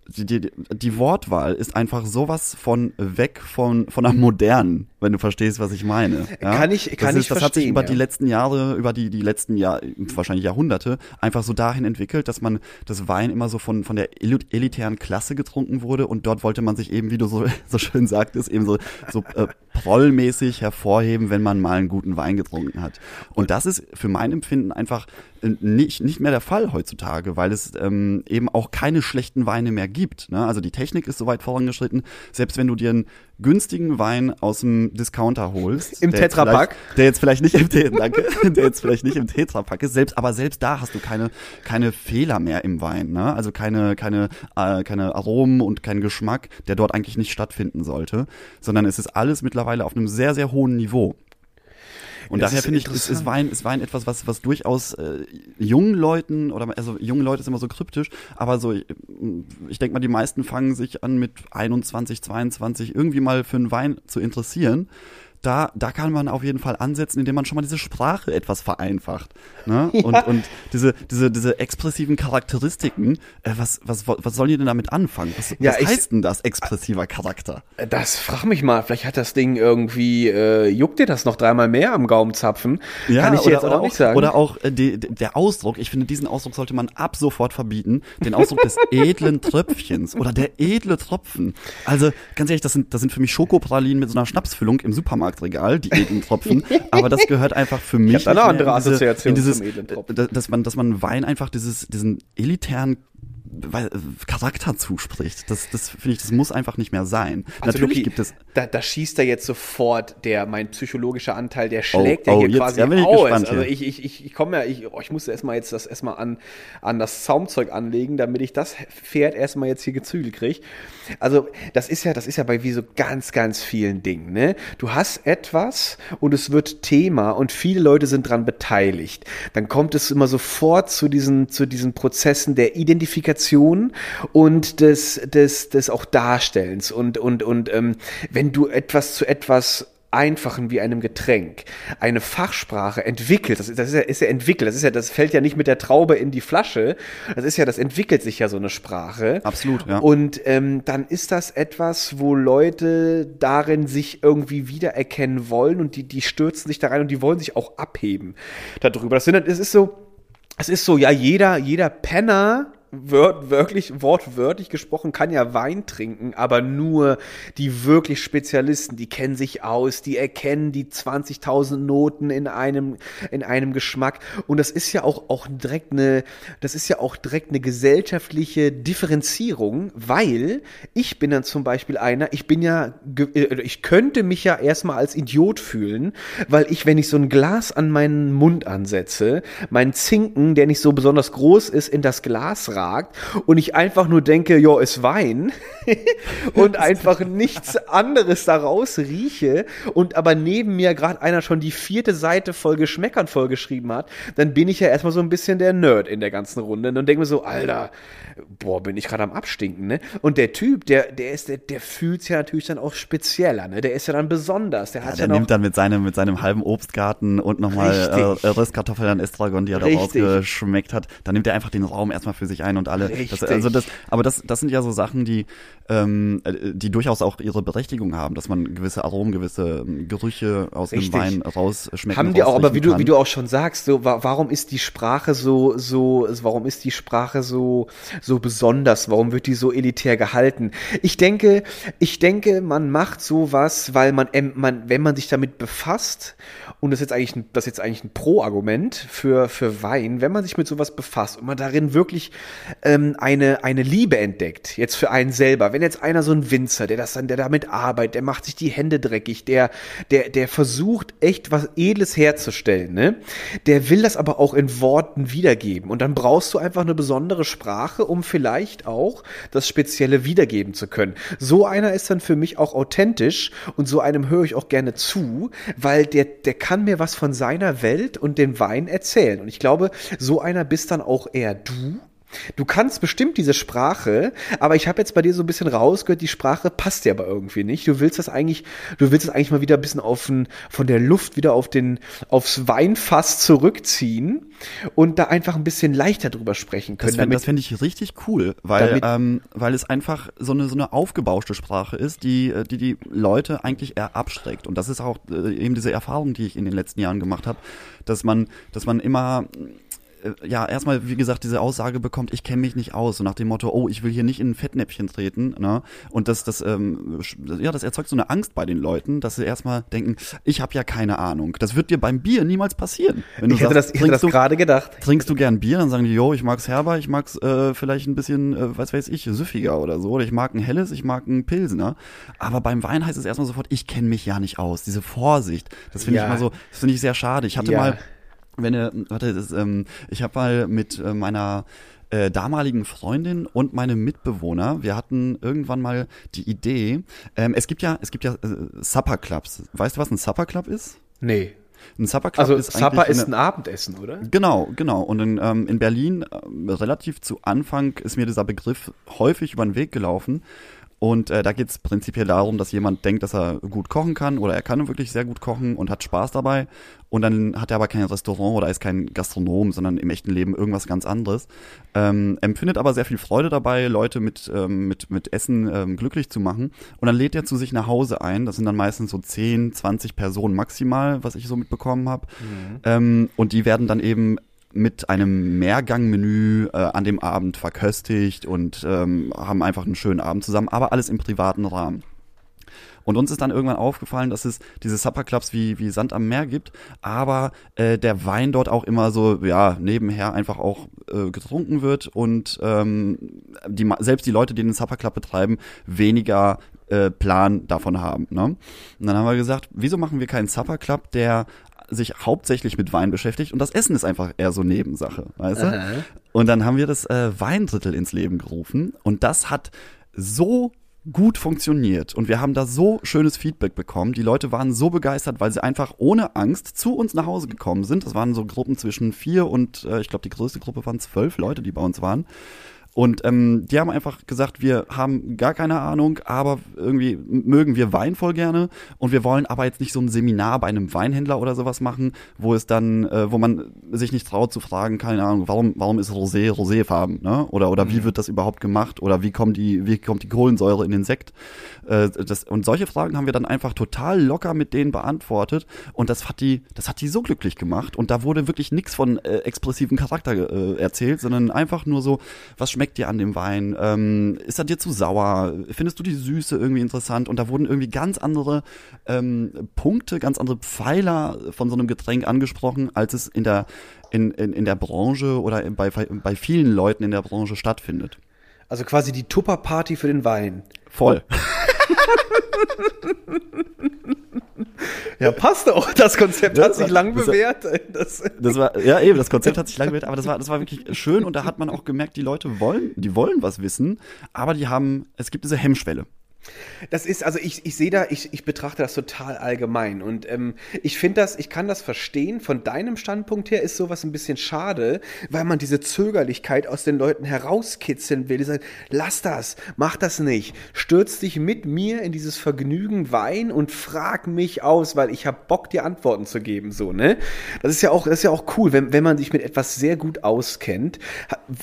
[SPEAKER 3] die, die, die Wortwahl ist einfach sowas von weg von, von einer modernen, wenn du verstehst, was ich meine. Ja?
[SPEAKER 1] Kann ich- kann
[SPEAKER 3] das
[SPEAKER 1] ich
[SPEAKER 3] Das hat sich
[SPEAKER 1] verstehen,
[SPEAKER 3] über
[SPEAKER 1] ja.
[SPEAKER 3] die letzten Jahre, über die, die letzten Jahr, wahrscheinlich Jahrhunderte, einfach so dahin entwickelt, dass man das Wein immer so von, von der elitären Klasse getrunken wurde und dort wollte man sich eben, wie du so, [laughs] so schön sagtest, eben so, so äh, prollmäßig hervorheben, wenn man mal einen guten Wein getrunken hat. Und das ist für mein Empfinden einfach äh, nicht, nicht mehr der Fall heutzutage, weil es ähm, eben auch keine schlechten Weine mehr gibt. Ne? Also die Technik ist so weit vorangeschritten, selbst wenn du dir einen günstigen Wein aus dem Discounter holst.
[SPEAKER 1] Im Tetrapack?
[SPEAKER 3] Der jetzt vielleicht nicht im [laughs] danke, der jetzt vielleicht nicht im Tetrapack ist, selbst, aber selbst da hast du keine, keine Fehler mehr im Wein. Ne? Also keine, keine, äh, keine Aromen und kein Geschmack, der dort eigentlich nicht stattfinden sollte, sondern es ist alles mittlerweile auf einem sehr, sehr hohen Niveau. Und
[SPEAKER 1] Das
[SPEAKER 3] daher finde ich, ist, ist. Wein, ist Wein etwas, was, was durchaus äh, jungen Leuten oder also junge Leute ist immer so kryptisch, aber so, ich, ich denke mal, die meisten fangen sich an mit 21, 22 irgendwie mal für einen Wein zu interessieren. Da, da kann man auf jeden Fall ansetzen, indem man schon mal diese Sprache etwas vereinfacht. Ne? [laughs] Und,
[SPEAKER 1] Ja.
[SPEAKER 3] und diese, diese, diese expressiven Charakteristiken, äh, was, was, was sollen die denn damit anfangen? Was,
[SPEAKER 1] Ja,
[SPEAKER 3] was
[SPEAKER 1] ich-
[SPEAKER 3] heißt denn das, expressiver Charakter?
[SPEAKER 1] Das frag mich mal, vielleicht hat das Ding irgendwie, äh, juckt dir das noch dreimal mehr am Gaumenzapfen? Kann ich dir jetzt auch, nicht sagen.
[SPEAKER 3] Oder auch äh, die, der Ausdruck, ich finde, diesen Ausdruck sollte man ab sofort verbieten. Den Ausdruck des [laughs] edlen Tröpfchens oder der edle Tropfen. Also, ganz ehrlich, das sind, das sind für mich Schokopralinen mit so einer Schnapsfüllung im Supermarktregal, die edlen Tropfen. [laughs] Aber das gehört einfach für mich.
[SPEAKER 1] da eine andere
[SPEAKER 3] in diese-
[SPEAKER 1] Assoziation
[SPEAKER 3] in dieses,
[SPEAKER 1] zum edlen Tropfen.
[SPEAKER 3] d- Dass man, dass man Wein einfach dieses, diesen elitären Charakter zuspricht. Das, das finde ich, das muss einfach nicht mehr sein.
[SPEAKER 1] Also,
[SPEAKER 3] Natürlich
[SPEAKER 1] Luki,
[SPEAKER 3] gibt es.
[SPEAKER 1] Da, da schießt er jetzt sofort der, mein psychologischer Anteil, der schlägt
[SPEAKER 3] Oh,
[SPEAKER 1] ja
[SPEAKER 3] oh,
[SPEAKER 1] hier
[SPEAKER 3] jetzt-
[SPEAKER 1] quasi
[SPEAKER 3] ja, bin ich
[SPEAKER 1] aus.
[SPEAKER 3] gespannt
[SPEAKER 1] also ich, ich, ich, ich komme ja, ich, oh, ich musste erstmal jetzt das erstmal an, an das Zaumzeug anlegen, damit ich das Pferd erstmal jetzt hier gezügelt kriege. Also, das ist ja, das ist ja bei wie so ganz, ganz vielen Dingen, ne? Du hast etwas und es wird Thema und viele Leute sind dran beteiligt. Dann kommt es immer sofort zu diesen, zu diesen Prozessen der Identifikation und des, des, des auch Darstellens. Und, und, und ähm, wenn du etwas zu etwas einfachen wie einem Getränk eine Fachsprache entwickelt, das ist, das ist ja, ist ja entwickelt, das ist ja, das fällt ja nicht mit der Traube in die Flasche, das ist ja, das entwickelt sich ja so eine Sprache.
[SPEAKER 3] Absolut, ja.
[SPEAKER 1] Und ähm, dann ist das etwas, wo Leute darin sich irgendwie wiedererkennen wollen und die, die stürzen sich da rein und die wollen sich auch abheben darüber. Das sind, es ist so, es ist so, ja, jeder, jeder Penner, wört, wirklich, wortwörtlich gesprochen, kann ja Wein trinken, aber nur die wirklich Spezialisten, die kennen sich aus, die erkennen die 20.000 Noten in einem, in einem Geschmack. Und das ist ja auch, auch direkt eine, das ist ja auch direkt eine gesellschaftliche Differenzierung, weil ich bin dann zum Beispiel einer, ich bin ja, äh, ich könnte mich ja erstmal als Idiot fühlen, weil ich, wenn ich so ein Glas an meinen Mund ansetze, mein Zinken, der nicht so besonders groß ist, in das Glas ragt und ich einfach nur denke, ja, ist Wein [laughs] und einfach nichts anderes daraus rieche und aber neben mir gerade einer schon die vierte Seite voll Geschmäckern vollgeschrieben hat, dann bin ich ja erstmal so ein bisschen der Nerd in der ganzen Runde und denke mir so, Alter, boah, bin ich gerade am Abstinken, ne? Und der Typ, der, der ist, der, der fühlt's ja natürlich dann auch spezieller, ne? Der ist ja dann besonders, der
[SPEAKER 3] Ja,
[SPEAKER 1] hat
[SPEAKER 3] der
[SPEAKER 1] ja
[SPEAKER 3] nimmt dann mit seinem, mit seinem halben Obstgarten und nochmal äh, Röstkartoffeln an Estragon, die er da rausgeschmeckt hat, dann nimmt er einfach den Raum erstmal für sich ein und alle. Das, also das, aber das, das sind ja so Sachen, die, ähm, äh, die durchaus auch ihre Berechtigung haben, dass man gewisse Aromen, gewisse ähm, Gerüche aus
[SPEAKER 1] Richtig.
[SPEAKER 3] einem Wein rausschmecken
[SPEAKER 1] Haben die auch, aber wie du,
[SPEAKER 3] kann.
[SPEAKER 1] wie du auch schon sagst, so, wa warum ist die Sprache so, so, warum ist die Sprache so, so besonders? Warum wird die so elitär gehalten? Ich denke, ich denke, man macht sowas, weil man, man, wenn man sich damit befasst, und das ist jetzt eigentlich, ein, das ist jetzt eigentlich ein Pro-Argument für, für Wein, wenn man sich mit sowas befasst und man darin wirklich ähm, eine, eine Liebe entdeckt, jetzt für einen selber, wenn jetzt einer so ein Winzer, der das dann, der damit arbeitet, der macht sich die Hände dreckig, der, der, der versucht echt was Edles herzustellen, ne? Der will das aber auch in Worten wiedergeben. Und dann brauchst du einfach eine besondere Sprache, um vielleicht auch das Spezielle wiedergeben zu können. So einer ist dann für mich auch authentisch und so einem höre ich auch gerne zu, weil der, der kann mir was von seiner Welt und den Wein erzählen. Und ich glaube, so einer bist dann auch eher du. Du kannst bestimmt diese Sprache, aber ich habe jetzt bei dir so ein bisschen rausgehört, die Sprache passt dir aber irgendwie nicht. Du willst das eigentlich, du willst es eigentlich mal wieder ein bisschen auf den, von der Luft wieder auf den, aufs Weinfass zurückziehen und da einfach ein bisschen leichter drüber sprechen können.
[SPEAKER 3] Das fände das fänd ich richtig cool, weil,
[SPEAKER 1] Damit-
[SPEAKER 3] ähm, weil es einfach so eine, so eine aufgebauschte Sprache ist, die, äh, die die Leute eigentlich eher abschreckt. Und das ist auch äh, eben diese Erfahrung, die ich in den letzten Jahren gemacht habe, dass man, dass man immer ja, erstmal, wie gesagt, diese Aussage bekommt, ich kenne mich nicht aus, so nach dem Motto, oh, ich will hier nicht in ein Fettnäpfchen treten, ne? Und das, das, ähm, ja, das erzeugt so eine Angst bei den Leuten, dass sie erstmal denken, ich habe ja keine Ahnung. Das wird dir beim Bier niemals passieren. Wenn du
[SPEAKER 1] ich hätte das,
[SPEAKER 3] sagst,
[SPEAKER 1] ich hätte das gerade gedacht.
[SPEAKER 3] Trinkst du gern Bier? Dann sagen die, jo, ich mag's herber, ich mag's äh, vielleicht ein bisschen, äh, was weiß ich, süffiger oder so. Oder ich mag ein helles, ich mag ein Pilsener. Aber beim Wein heißt es erstmal sofort, ich kenne mich ja nicht aus. Diese Vorsicht, das finde
[SPEAKER 1] Ja.
[SPEAKER 3] ich immer so, das finde ich sehr schade. Ich hatte
[SPEAKER 1] Ja.
[SPEAKER 3] mal, wenn ihr, warte, das, ähm, ich habe mal mit äh, meiner äh, damaligen Freundin und meinem Mitbewohner, wir hatten irgendwann mal die Idee, ähm, es gibt ja, es gibt ja äh, Supper Clubs. Weißt du, was ein Supper Club ist?
[SPEAKER 1] Nee.
[SPEAKER 3] Ein Supper Club
[SPEAKER 1] Also
[SPEAKER 3] ist
[SPEAKER 1] Supper ist
[SPEAKER 3] eine-
[SPEAKER 1] ein Abendessen, oder?
[SPEAKER 3] Genau, genau. Und in, ähm, in Berlin, ähm, relativ zu Anfang, ist mir dieser Begriff häufig über den Weg gelaufen. Und äh, da geht es prinzipiell darum, dass jemand denkt, dass er gut kochen kann oder er kann wirklich sehr gut kochen und hat Spaß dabei. Und dann hat er aber kein Restaurant oder ist kein Gastronom, sondern im echten Leben irgendwas ganz anderes. Ähm, empfindet aber sehr viel Freude dabei, Leute mit, ähm, mit, mit Essen ähm, glücklich zu machen. Und dann lädt er zu sich nach Hause ein. Das sind dann meistens so 10, 20 Personen maximal, was ich so mitbekommen habe. Mhm. Ähm, und die werden dann eben mit einem Mehrgangmenü äh, an dem Abend verköstigt und ähm, haben einfach einen schönen Abend zusammen, aber alles im privaten Rahmen. Und uns ist dann irgendwann aufgefallen, dass es diese Supperclubs wie, wie Sand am Meer gibt, aber äh, der Wein dort auch immer so, ja, nebenher einfach auch äh, getrunken wird und ähm, die, selbst die Leute, die den Supperclub betreiben, weniger äh, Plan davon haben. Ne? Und dann haben wir gesagt, wieso machen wir keinen Supperclub, der sich hauptsächlich mit Wein beschäftigt und das Essen ist einfach eher so Nebensache, weißt du? Aha. Und dann haben wir das äh, Weindrittel ins Leben gerufen und das hat so gut funktioniert und wir haben da so schönes Feedback bekommen. Die Leute waren so begeistert, weil sie einfach ohne Angst zu uns nach Hause gekommen sind. Das waren so Gruppen zwischen vier und äh, ich glaube die größte Gruppe waren zwölf Leute, die bei uns waren. Und ähm, die haben einfach gesagt, wir haben gar keine Ahnung, aber irgendwie mögen wir Wein voll gerne und wir wollen aber jetzt nicht so ein Seminar bei einem Weinhändler oder sowas machen, wo es dann, äh, wo man sich nicht traut zu fragen, keine Ahnung, warum, warum ist Rosé Roséfarben, ne? Oder oder wie mhm. wird das überhaupt gemacht? Oder wie kommt die, wie kommt die Kohlensäure in den Sekt? Äh, das, und solche Fragen haben wir dann einfach total locker mit denen beantwortet und das hat die, das hat die so glücklich gemacht und da wurde wirklich nichts von äh, expressiven Charakter äh, erzählt, sondern einfach nur so, was schmeckt schmeckt dir an dem Wein? Ähm, ist er dir zu sauer? Findest du die Süße irgendwie interessant? Und da wurden irgendwie ganz andere ähm, Punkte, ganz andere Pfeiler von so einem Getränk angesprochen, als es in der, in, in, in der Branche oder bei, bei vielen Leuten in der Branche stattfindet.
[SPEAKER 1] Also quasi die Tupper-Party für den Wein.
[SPEAKER 3] Voll. [laughs]
[SPEAKER 1] Ja, passt auch. Das Konzept das hat sich lang das bewährt.
[SPEAKER 3] Das, das, war, ja eben, das Konzept hat sich lang bewährt, aber das war, das war wirklich schön und da hat man auch gemerkt, die Leute wollen, die wollen was wissen, aber die haben, es gibt diese Hemmschwelle.
[SPEAKER 1] Das ist, also ich, ich sehe da, ich, ich betrachte das total allgemein und ähm, ich finde das, ich kann das verstehen. Von deinem Standpunkt her ist sowas ein bisschen schade, weil man diese Zögerlichkeit aus den Leuten herauskitzeln will. Die sagen, lass das, mach das nicht, stürz dich mit mir in dieses Vergnügen Wein und frag mich aus, weil ich hab Bock, dir Antworten zu geben, so, ne? Das ist ja auch, das ist ja auch cool, wenn, wenn man sich mit etwas sehr gut auskennt.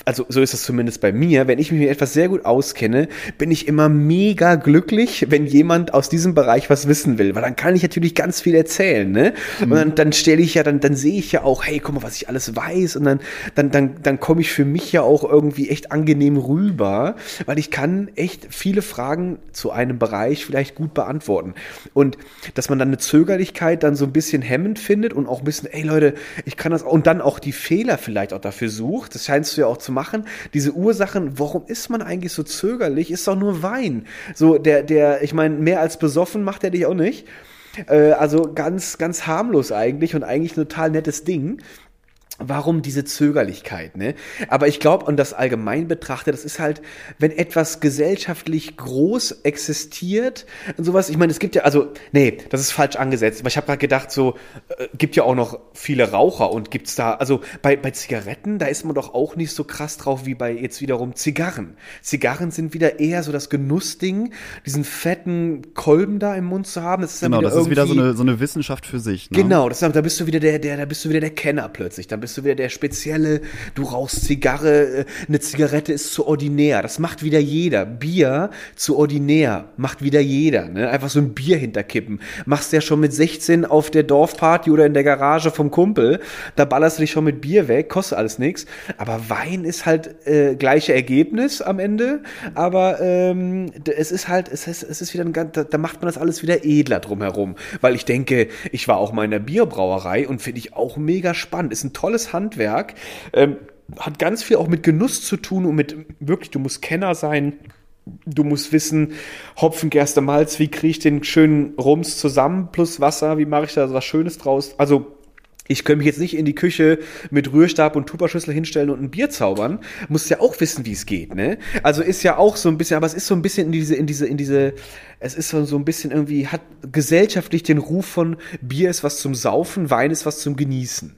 [SPEAKER 1] Also so ist es zumindest bei mir. Wenn ich mich mit etwas sehr gut auskenne, bin ich immer mega glücklich glücklich, wenn jemand aus diesem Bereich was wissen will, weil dann kann ich natürlich ganz viel erzählen, ne? Und dann, mhm. dann stelle ich ja, dann, dann sehe ich ja auch, hey, guck mal, was ich alles weiß und dann, dann, dann, dann komme ich für mich ja auch irgendwie echt angenehm rüber, weil ich kann echt viele Fragen zu einem Bereich vielleicht gut beantworten. Und dass man dann eine Zögerlichkeit dann so ein bisschen hemmend findet und auch ein bisschen, ey Leute, ich kann das, und dann auch die Fehler vielleicht auch dafür sucht, das scheinst du ja auch zu machen, diese Ursachen, warum ist man eigentlich so zögerlich, ist doch nur Wein. So, der, der, ich meine, mehr als besoffen macht er dich auch nicht. Äh, also ganz, ganz harmlos eigentlich und eigentlich ein total nettes Ding warum diese Zögerlichkeit, ne? Aber ich glaube, und das allgemein betrachte, das ist halt, wenn etwas gesellschaftlich groß existiert und sowas, ich meine, es gibt ja, also, nee, das ist falsch angesetzt, aber ich habe gerade gedacht, so, äh, gibt ja auch noch viele Raucher und gibt's da, also bei, bei Zigaretten, da ist man doch auch nicht so krass drauf wie bei jetzt wiederum Zigarren. Zigarren sind wieder eher so das Genussding, diesen fetten Kolben da im Mund zu haben.
[SPEAKER 3] Das ist genau, das ist wieder so eine, so eine Wissenschaft für sich.
[SPEAKER 1] Ne? Genau, das, da bist du wieder der, der, da bist du wieder der Kenner plötzlich, dann bist bist du wieder der Spezielle, du rauchst Zigarre, äh, eine Zigarette ist zu ordinär. Das macht wieder jeder. Bier zu ordinär macht wieder jeder. Ne? Einfach so ein Bier hinterkippen. Machst ja schon mit 16 auf der Dorfparty oder in der Garage vom Kumpel. Da ballerst du dich schon mit Bier weg, kostet alles nichts. Aber Wein ist halt äh, gleiche Ergebnis am Ende. Aber ähm, es ist halt, es ist, es ist wieder ein ganz, da, da macht man das alles wieder edler drumherum. Weil ich denke, ich war auch mal in der Bierbrauerei und finde ich auch mega spannend. Ist ein tolles tolles Handwerk. Ähm, hat ganz viel auch mit Genuss zu tun und mit wirklich, du musst Kenner sein. Du musst wissen, Hopfen, Gerste, Malz, wie kriege ich den schönen Rums zusammen plus Wasser, wie mache ich da was Schönes draus? Also ich könnte mich jetzt nicht in die Küche mit Rührstab und Tupperschüssel hinstellen und ein Bier zaubern. Muss ja auch wissen, wie es geht, ne? Also ist ja auch so ein bisschen, aber es ist so ein bisschen in diese, in diese, in diese, es ist so ein bisschen irgendwie, hat gesellschaftlich den Ruf von Bier ist was zum Saufen, Wein ist was zum Genießen.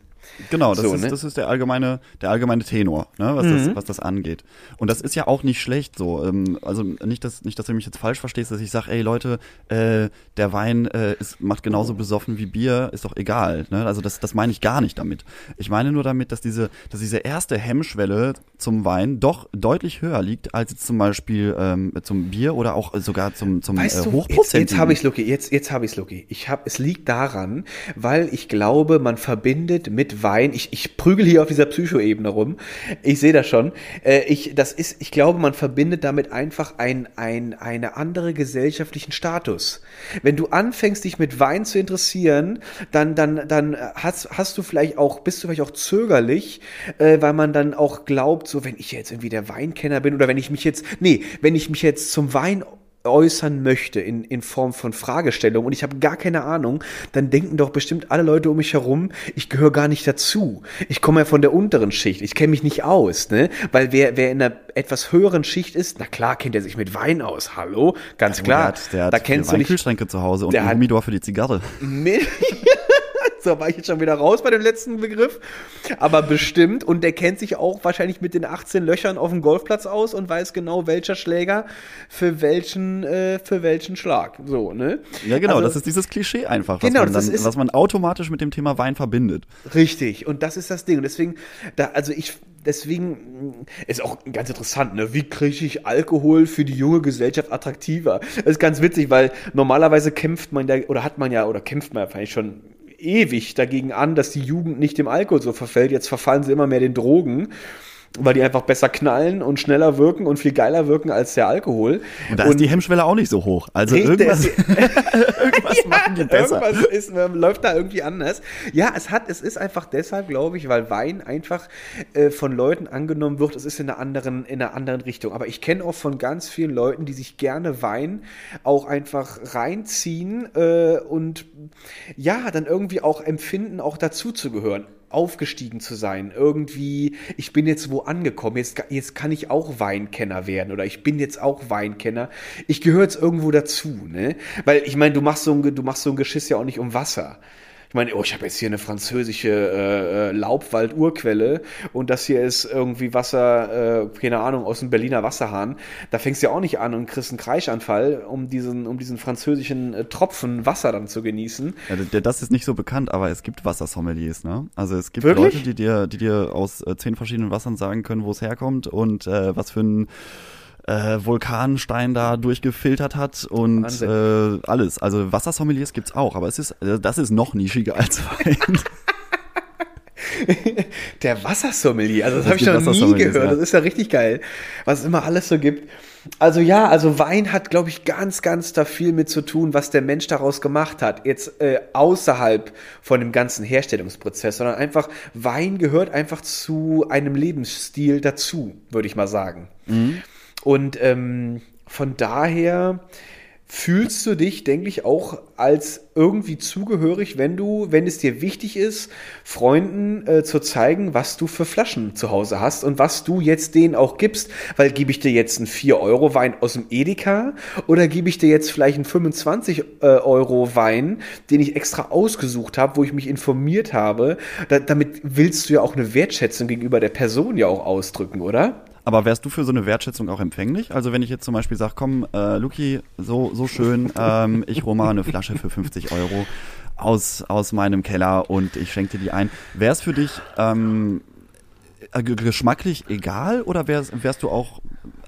[SPEAKER 3] Genau, das,
[SPEAKER 1] So,
[SPEAKER 3] ist,
[SPEAKER 1] ne?
[SPEAKER 3] das ist der allgemeine, der allgemeine Tenor, ne, was, das, was das angeht. Und das ist ja auch nicht schlecht so. Ähm, also nicht, dass, nicht, dass du mich jetzt falsch verstehst, dass ich sage, ey Leute, äh, der Wein äh, ist, macht genauso besoffen wie Bier, ist doch egal. Ne? Also das, das meine ich gar nicht damit. Ich meine nur damit, dass diese, dass diese erste Hemmschwelle zum Wein doch deutlich höher liegt als jetzt zum Beispiel ähm, zum Bier oder auch sogar zum, zum
[SPEAKER 1] Weißt
[SPEAKER 3] äh,
[SPEAKER 1] du, jetzt,
[SPEAKER 3] Hochprozentigen.
[SPEAKER 1] jetzt habe ich Lucky, jetzt, jetzt habe ich Lucky. Ich habe, es liegt daran, weil ich glaube, man verbindet mit Wein, ich, ich prügel hier auf dieser Psychoebene rum, ich sehe das schon, äh, ich, das ist, ich glaube, man verbindet damit einfach ein, ein, eine andere gesellschaftlichen Status. Wenn du anfängst, dich mit Wein zu interessieren, dann, dann, dann hast, hast du vielleicht auch, bist du vielleicht auch zögerlich, äh, weil man dann auch glaubt, so, wenn ich jetzt irgendwie der Weinkenner bin oder wenn ich mich jetzt, nee, wenn ich mich jetzt zum Wein äußern möchte in, in Form von Fragestellung und ich habe gar keine Ahnung, dann denken doch bestimmt alle Leute um mich herum, ich gehöre gar nicht dazu. Ich komme ja von der unteren Schicht, ich kenne mich nicht aus, ne? Weil wer, wer in einer etwas höheren Schicht ist, na klar kennt er sich mit Wein aus, hallo? Ganz
[SPEAKER 3] Der
[SPEAKER 1] klar.
[SPEAKER 3] hat, der hat
[SPEAKER 1] da kennst du nicht
[SPEAKER 3] Weinkühlschränke zu Hause und
[SPEAKER 1] Der
[SPEAKER 3] ein
[SPEAKER 1] hat-
[SPEAKER 3] Humidor für die Zigarre.
[SPEAKER 1] So war ich jetzt schon wieder raus bei dem letzten Begriff. Aber bestimmt. Und der kennt sich auch wahrscheinlich mit den 18 Löchern auf dem Golfplatz aus und weiß genau, welcher Schläger für welchen, äh, für welchen Schlag. So, ne?
[SPEAKER 3] Ja, genau,
[SPEAKER 1] Also-
[SPEAKER 3] das ist dieses Klischee einfach, was,
[SPEAKER 1] Genau,
[SPEAKER 3] man
[SPEAKER 1] das
[SPEAKER 3] dann,
[SPEAKER 1] ist-
[SPEAKER 3] was man automatisch mit dem Thema Wein verbindet.
[SPEAKER 1] Richtig, und das ist das Ding. Und deswegen, da, also ich, deswegen mh, ist auch ganz interessant, ne? Wie kriege ich Alkohol für die junge Gesellschaft attraktiver? Das ist ganz witzig, weil normalerweise kämpft man da, oder hat man ja, oder kämpft man ja vielleicht schon ewig dagegen an, dass die Jugend nicht dem Alkohol so verfällt. Jetzt verfallen sie immer mehr den Drogen. Weil die einfach besser knallen und schneller wirken und viel geiler wirken als der Alkohol.
[SPEAKER 3] Und da ist die Hemmschwelle auch nicht so hoch. Also irgendwas, [laughs] irgendwas machen die besser.
[SPEAKER 1] Irgendwas ist, ähm, läuft da irgendwie anders. Ja, es hat, es ist einfach deshalb, glaube ich, weil Wein einfach äh, von Leuten angenommen wird, es ist in einer anderen, in einer anderen Richtung. Aber ich kenne auch von ganz vielen Leuten, die sich gerne Wein auch einfach reinziehen äh, und ja, dann irgendwie auch empfinden, auch dazu zu gehören aufgestiegen zu sein, irgendwie, ich bin jetzt wo angekommen, jetzt, jetzt kann ich auch Weinkenner werden oder ich bin jetzt auch Weinkenner. Ich gehöre jetzt irgendwo dazu, ne? Weil ich meine, du machst so ein, du machst so ein Geschiss ja auch nicht um Wasser. Ich meine, oh, ich habe jetzt hier eine französische äh, äh, Laubwald-Urquelle und das hier ist irgendwie Wasser, äh, keine Ahnung, aus dem Berliner Wasserhahn. Da fängst du ja auch nicht an und kriegst einen Kreischanfall, um diesen, um diesen französischen äh, Tropfen Wasser dann zu genießen.
[SPEAKER 3] Ja, das ist nicht so bekannt, aber es gibt Wassersommeliers, ne? Also es gibt
[SPEAKER 1] Wirklich?
[SPEAKER 3] Leute, die dir, die dir aus äh, zehn verschiedenen Wassern sagen können, wo es herkommt und äh, was für ein äh, Vulkanstein da durchgefiltert hat und
[SPEAKER 1] Wahnsinn.
[SPEAKER 3] äh, alles. Also Wassersommeliers gibt's auch, aber es ist, äh, das ist noch nischiger als Wein. [laughs]
[SPEAKER 1] Der Wassersommelier, also das
[SPEAKER 3] Es
[SPEAKER 1] habe ich
[SPEAKER 3] gibt
[SPEAKER 1] noch nie gehört.
[SPEAKER 3] ja.
[SPEAKER 1] Das ist ja richtig geil, was es immer alles so gibt. Also ja, also Wein hat, glaube ich, ganz, ganz da viel mit zu tun, was der Mensch daraus gemacht hat. Jetzt äh, außerhalb von dem ganzen Herstellungsprozess, sondern einfach Wein gehört einfach zu einem Lebensstil dazu, würde ich mal sagen. Und ähm, von daher fühlst du dich, denke ich, auch als irgendwie zugehörig, wenn du, wenn es dir wichtig ist, Freunden äh, zu zeigen, was du für Flaschen zu Hause hast und was du jetzt denen auch gibst. Weil gebe ich dir jetzt einen 4-Euro-Wein aus dem Edeka oder gebe ich dir jetzt vielleicht einen 25-Euro-Wein, den ich extra ausgesucht habe, wo ich mich informiert habe. Da, damit willst du ja auch eine Wertschätzung gegenüber der Person ja auch ausdrücken, oder?
[SPEAKER 3] Aber wärst du für so eine Wertschätzung auch empfänglich? Also wenn ich jetzt zum Beispiel sage, komm, äh, Luki, so, so schön, [laughs] ähm, ich hole mal eine Flasche für 50 Euro aus, aus meinem Keller und ich schenke dir die ein. Wäre es für dich ähm, äh, ge- geschmacklich egal oder wärst, wärst du auch,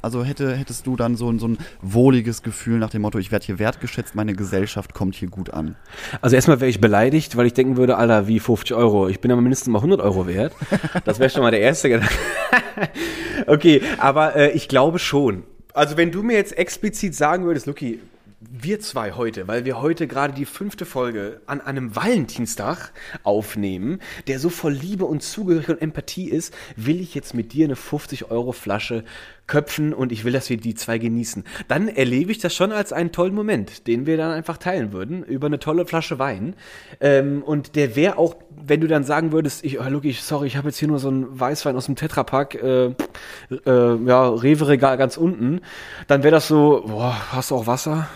[SPEAKER 3] also hätte, hättest du dann so, ein- so ein wohliges Gefühl nach dem Motto, ich werde hier wertgeschätzt, meine Gesellschaft kommt hier gut an?
[SPEAKER 2] Also erstmal wäre ich beleidigt, weil ich denken würde, Alter, wie 50 Euro. Ich bin aber mindestens mal 100 Euro wert. Das wäre schon mal der erste Gedanke. [laughs]
[SPEAKER 1] Okay, aber äh, ich glaube schon. Also wenn du mir jetzt explizit sagen würdest, Luki, wir zwei heute, weil wir heute gerade die fünfte Folge an einem Valentinstag aufnehmen, der so voll Liebe und Zugehörigkeit und Empathie ist, will ich jetzt mit dir eine 50 Euro Flasche köpfen und ich will, dass wir die zwei genießen. Dann erlebe ich das schon als einen tollen Moment, den wir dann einfach teilen würden über eine tolle Flasche Wein. Ähm, und der wäre auch, wenn du dann sagen würdest, ich, oh, Luki, sorry, ich habe jetzt hier nur so einen Weißwein aus dem Tetrapack, äh, äh, ja, Rewe-Regal ganz unten, dann wäre das so, boah, hast du auch Wasser?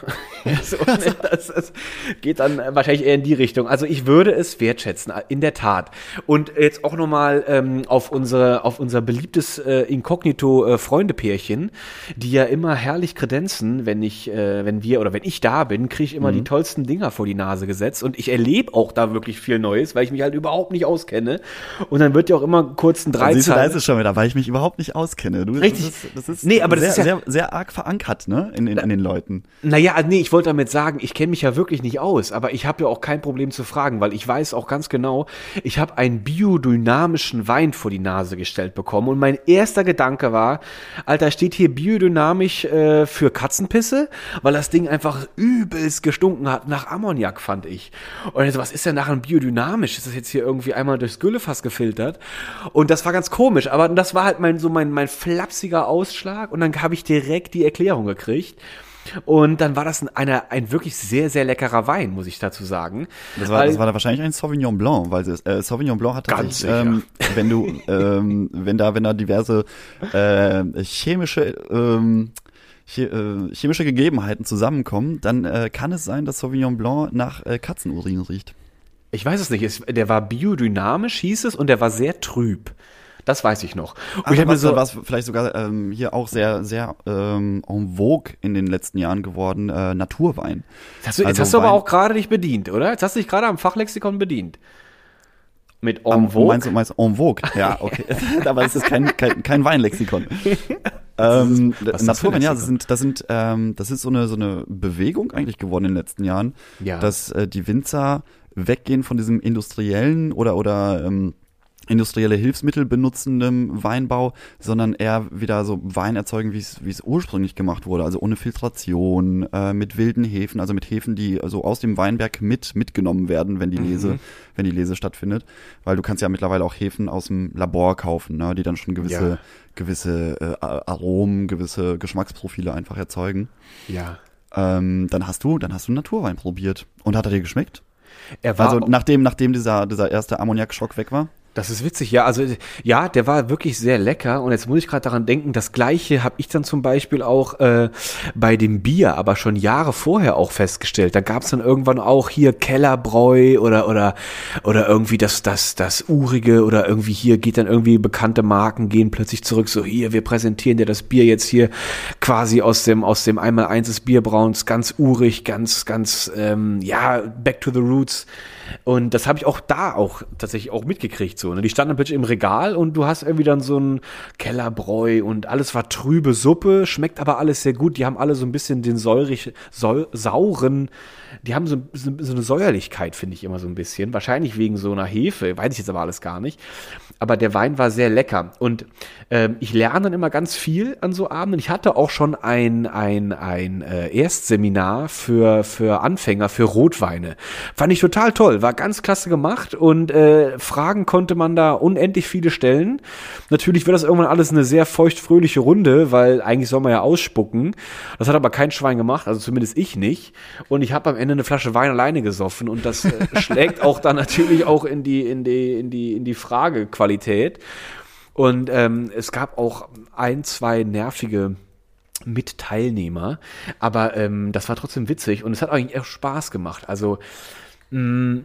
[SPEAKER 1] [laughs] so, [laughs] ne, das, das geht dann wahrscheinlich eher in die Richtung. Also ich würde es wertschätzen, in der Tat. Und jetzt auch nochmal ähm, auf, unsere, auf unser beliebtes äh, Inkognito-Freundepärchen, die ja immer herrlich kredenzen, wenn ich, äh, wenn wir oder wenn ich da bin, kriege ich immer die tollsten Dinger vor die Nase gesetzt. Und ich erlebe auch da wirklich viel Neues, weil ich mich halt überhaupt nicht auskenne. Und dann wird ja auch immer kurz ein
[SPEAKER 3] Siehst du, da
[SPEAKER 1] Dreizeiler.
[SPEAKER 3] ist es schon wieder, weil ich mich überhaupt nicht auskenne. Du,
[SPEAKER 1] Richtig.
[SPEAKER 3] Das ist, das ist
[SPEAKER 1] Nee, aber das
[SPEAKER 3] sehr,
[SPEAKER 1] ist ja-
[SPEAKER 3] sehr, sehr arg verankert, ne, in, in, an den Leuten.
[SPEAKER 1] Naja, nee, ich wollte damit sagen, ich kenne mich ja wirklich nicht aus, aber ich habe ja auch kein Problem zu fragen, weil ich weiß auch ganz genau, ich habe einen biodynamischen Wein vor die Nase gestellt bekommen und mein erster Gedanke war, Alter, steht hier biodynamisch äh, für Katzenpisse, weil das Ding einfach übelst gestunken hat nach Ammoniak, fand ich. Und jetzt, was ist denn nachher biodynamisch? Ist das jetzt hier irgendwie einmal durchs Güllefass gefiltert? Und das war ganz komisch, aber das war halt mein so mein mein flapsiger Ausschlag und dann habe ich direkt die Erklärung gekriegt. Und dann war das ein, eine, ein wirklich sehr, sehr leckerer Wein, muss ich dazu sagen.
[SPEAKER 3] Das war,
[SPEAKER 1] Weil-
[SPEAKER 3] das war da wahrscheinlich ein Sauvignon Blanc, weil es, äh, Sauvignon Blanc hat
[SPEAKER 1] Ganz
[SPEAKER 3] ähm, wenn du, ähm, wenn da, wenn da diverse äh, chemische, ähm, äh, chemische Gegebenheiten zusammenkommen, dann äh, kann es sein, dass Sauvignon Blanc nach äh, Katzenurin riecht.
[SPEAKER 1] ich weiß es nicht, es, der war biodynamisch, hieß es, und der war sehr trüb. Das weiß ich noch. Und
[SPEAKER 3] Ach,
[SPEAKER 1] ich habe mir
[SPEAKER 3] was,
[SPEAKER 1] so,
[SPEAKER 3] was vielleicht sogar ähm, hier auch sehr, sehr ähm, en vogue in den letzten Jahren geworden, äh, Naturwein.
[SPEAKER 1] jetzt hast du, jetzt
[SPEAKER 3] also
[SPEAKER 1] hast du aber
[SPEAKER 3] Wein-
[SPEAKER 1] auch gerade dich bedient, oder? Jetzt hast du dich gerade am Fachlexikon bedient. Mit en vogue.
[SPEAKER 3] Meinst du, meinst en vogue? Ja, [laughs] okay. [laughs] Aber es ist kein, kein, kein Weinlexikon. [laughs] ähm, Naturwein, ja, das sind, das sind, ähm, das ist so eine, so eine Bewegung eigentlich geworden in den letzten Jahren,
[SPEAKER 1] Ja.
[SPEAKER 3] dass äh, die Winzer weggehen von diesem industriellen oder, oder, ähm, industrielle Hilfsmittel benutzendem Weinbau, sondern eher wieder so Wein erzeugen, wie es wie es ursprünglich gemacht wurde, also ohne Filtration, äh, mit wilden Hefen, also mit Hefen, die also aus dem Weinberg mit mitgenommen werden, wenn die Lese, wenn die Lese stattfindet, weil du kannst ja mittlerweile auch Hefen aus dem Labor kaufen, ne, die dann schon gewisse
[SPEAKER 1] Ja.
[SPEAKER 3] gewisse äh, Aromen, gewisse Geschmacksprofile einfach erzeugen.
[SPEAKER 1] ja.
[SPEAKER 3] Ähm, dann hast du, dann hast du Naturwein probiert und hat er dir geschmeckt?
[SPEAKER 1] Er war
[SPEAKER 3] Also nachdem nachdem dieser dieser erste Ammoniakschock weg war?
[SPEAKER 1] Das ist witzig, ja. Also ja, der war wirklich sehr lecker. Und jetzt muss ich gerade daran denken, das gleiche habe ich dann zum Beispiel auch äh, bei dem Bier, aber schon Jahre vorher auch festgestellt. Da gab es dann irgendwann auch hier Kellerbräu oder oder oder irgendwie das das das urige oder irgendwie hier geht dann irgendwie bekannte Marken gehen plötzlich zurück. So hier, wir präsentieren dir das Bier jetzt hier quasi aus dem aus dem einmal eins des Bierbrauns, ganz urig, ganz ganz ähm, ja back to the roots. Und das habe ich auch da auch tatsächlich auch mitgekriegt so. Ne? Die standen plötzlich im Regal und du hast irgendwie dann so ein Kellerbräu und alles war trübe Suppe, schmeckt aber alles sehr gut. Die haben alle so ein bisschen den säurig, säu, sauren, die haben so, so, so eine Säuerlichkeit, finde ich immer so ein bisschen. Wahrscheinlich wegen so einer Hefe, weiß ich jetzt aber alles gar nicht. Aber der Wein war sehr lecker. Und ähm, ich lerne dann immer ganz viel an so Abenden. Ich hatte auch schon ein, ein, ein äh, Erstseminar für, für Anfänger, für Rotweine. Fand ich total toll, war ganz klasse gemacht und äh, Fragen konnte man da unendlich viele stellen. Natürlich wird das irgendwann alles eine sehr feuchtfröhliche Runde, weil eigentlich soll man ja ausspucken. Das hat aber kein Schwein gemacht, also zumindest ich nicht. Und ich habe am Ende eine Flasche Wein alleine gesoffen und das äh, [laughs] schlägt auch dann natürlich auch in die, in die, in die, in die Fragequalität. Und ähm, es gab auch ein, zwei nervige Mitteilnehmer, aber ähm, das war trotzdem witzig und es hat eigentlich auch Spaß gemacht. Also mh,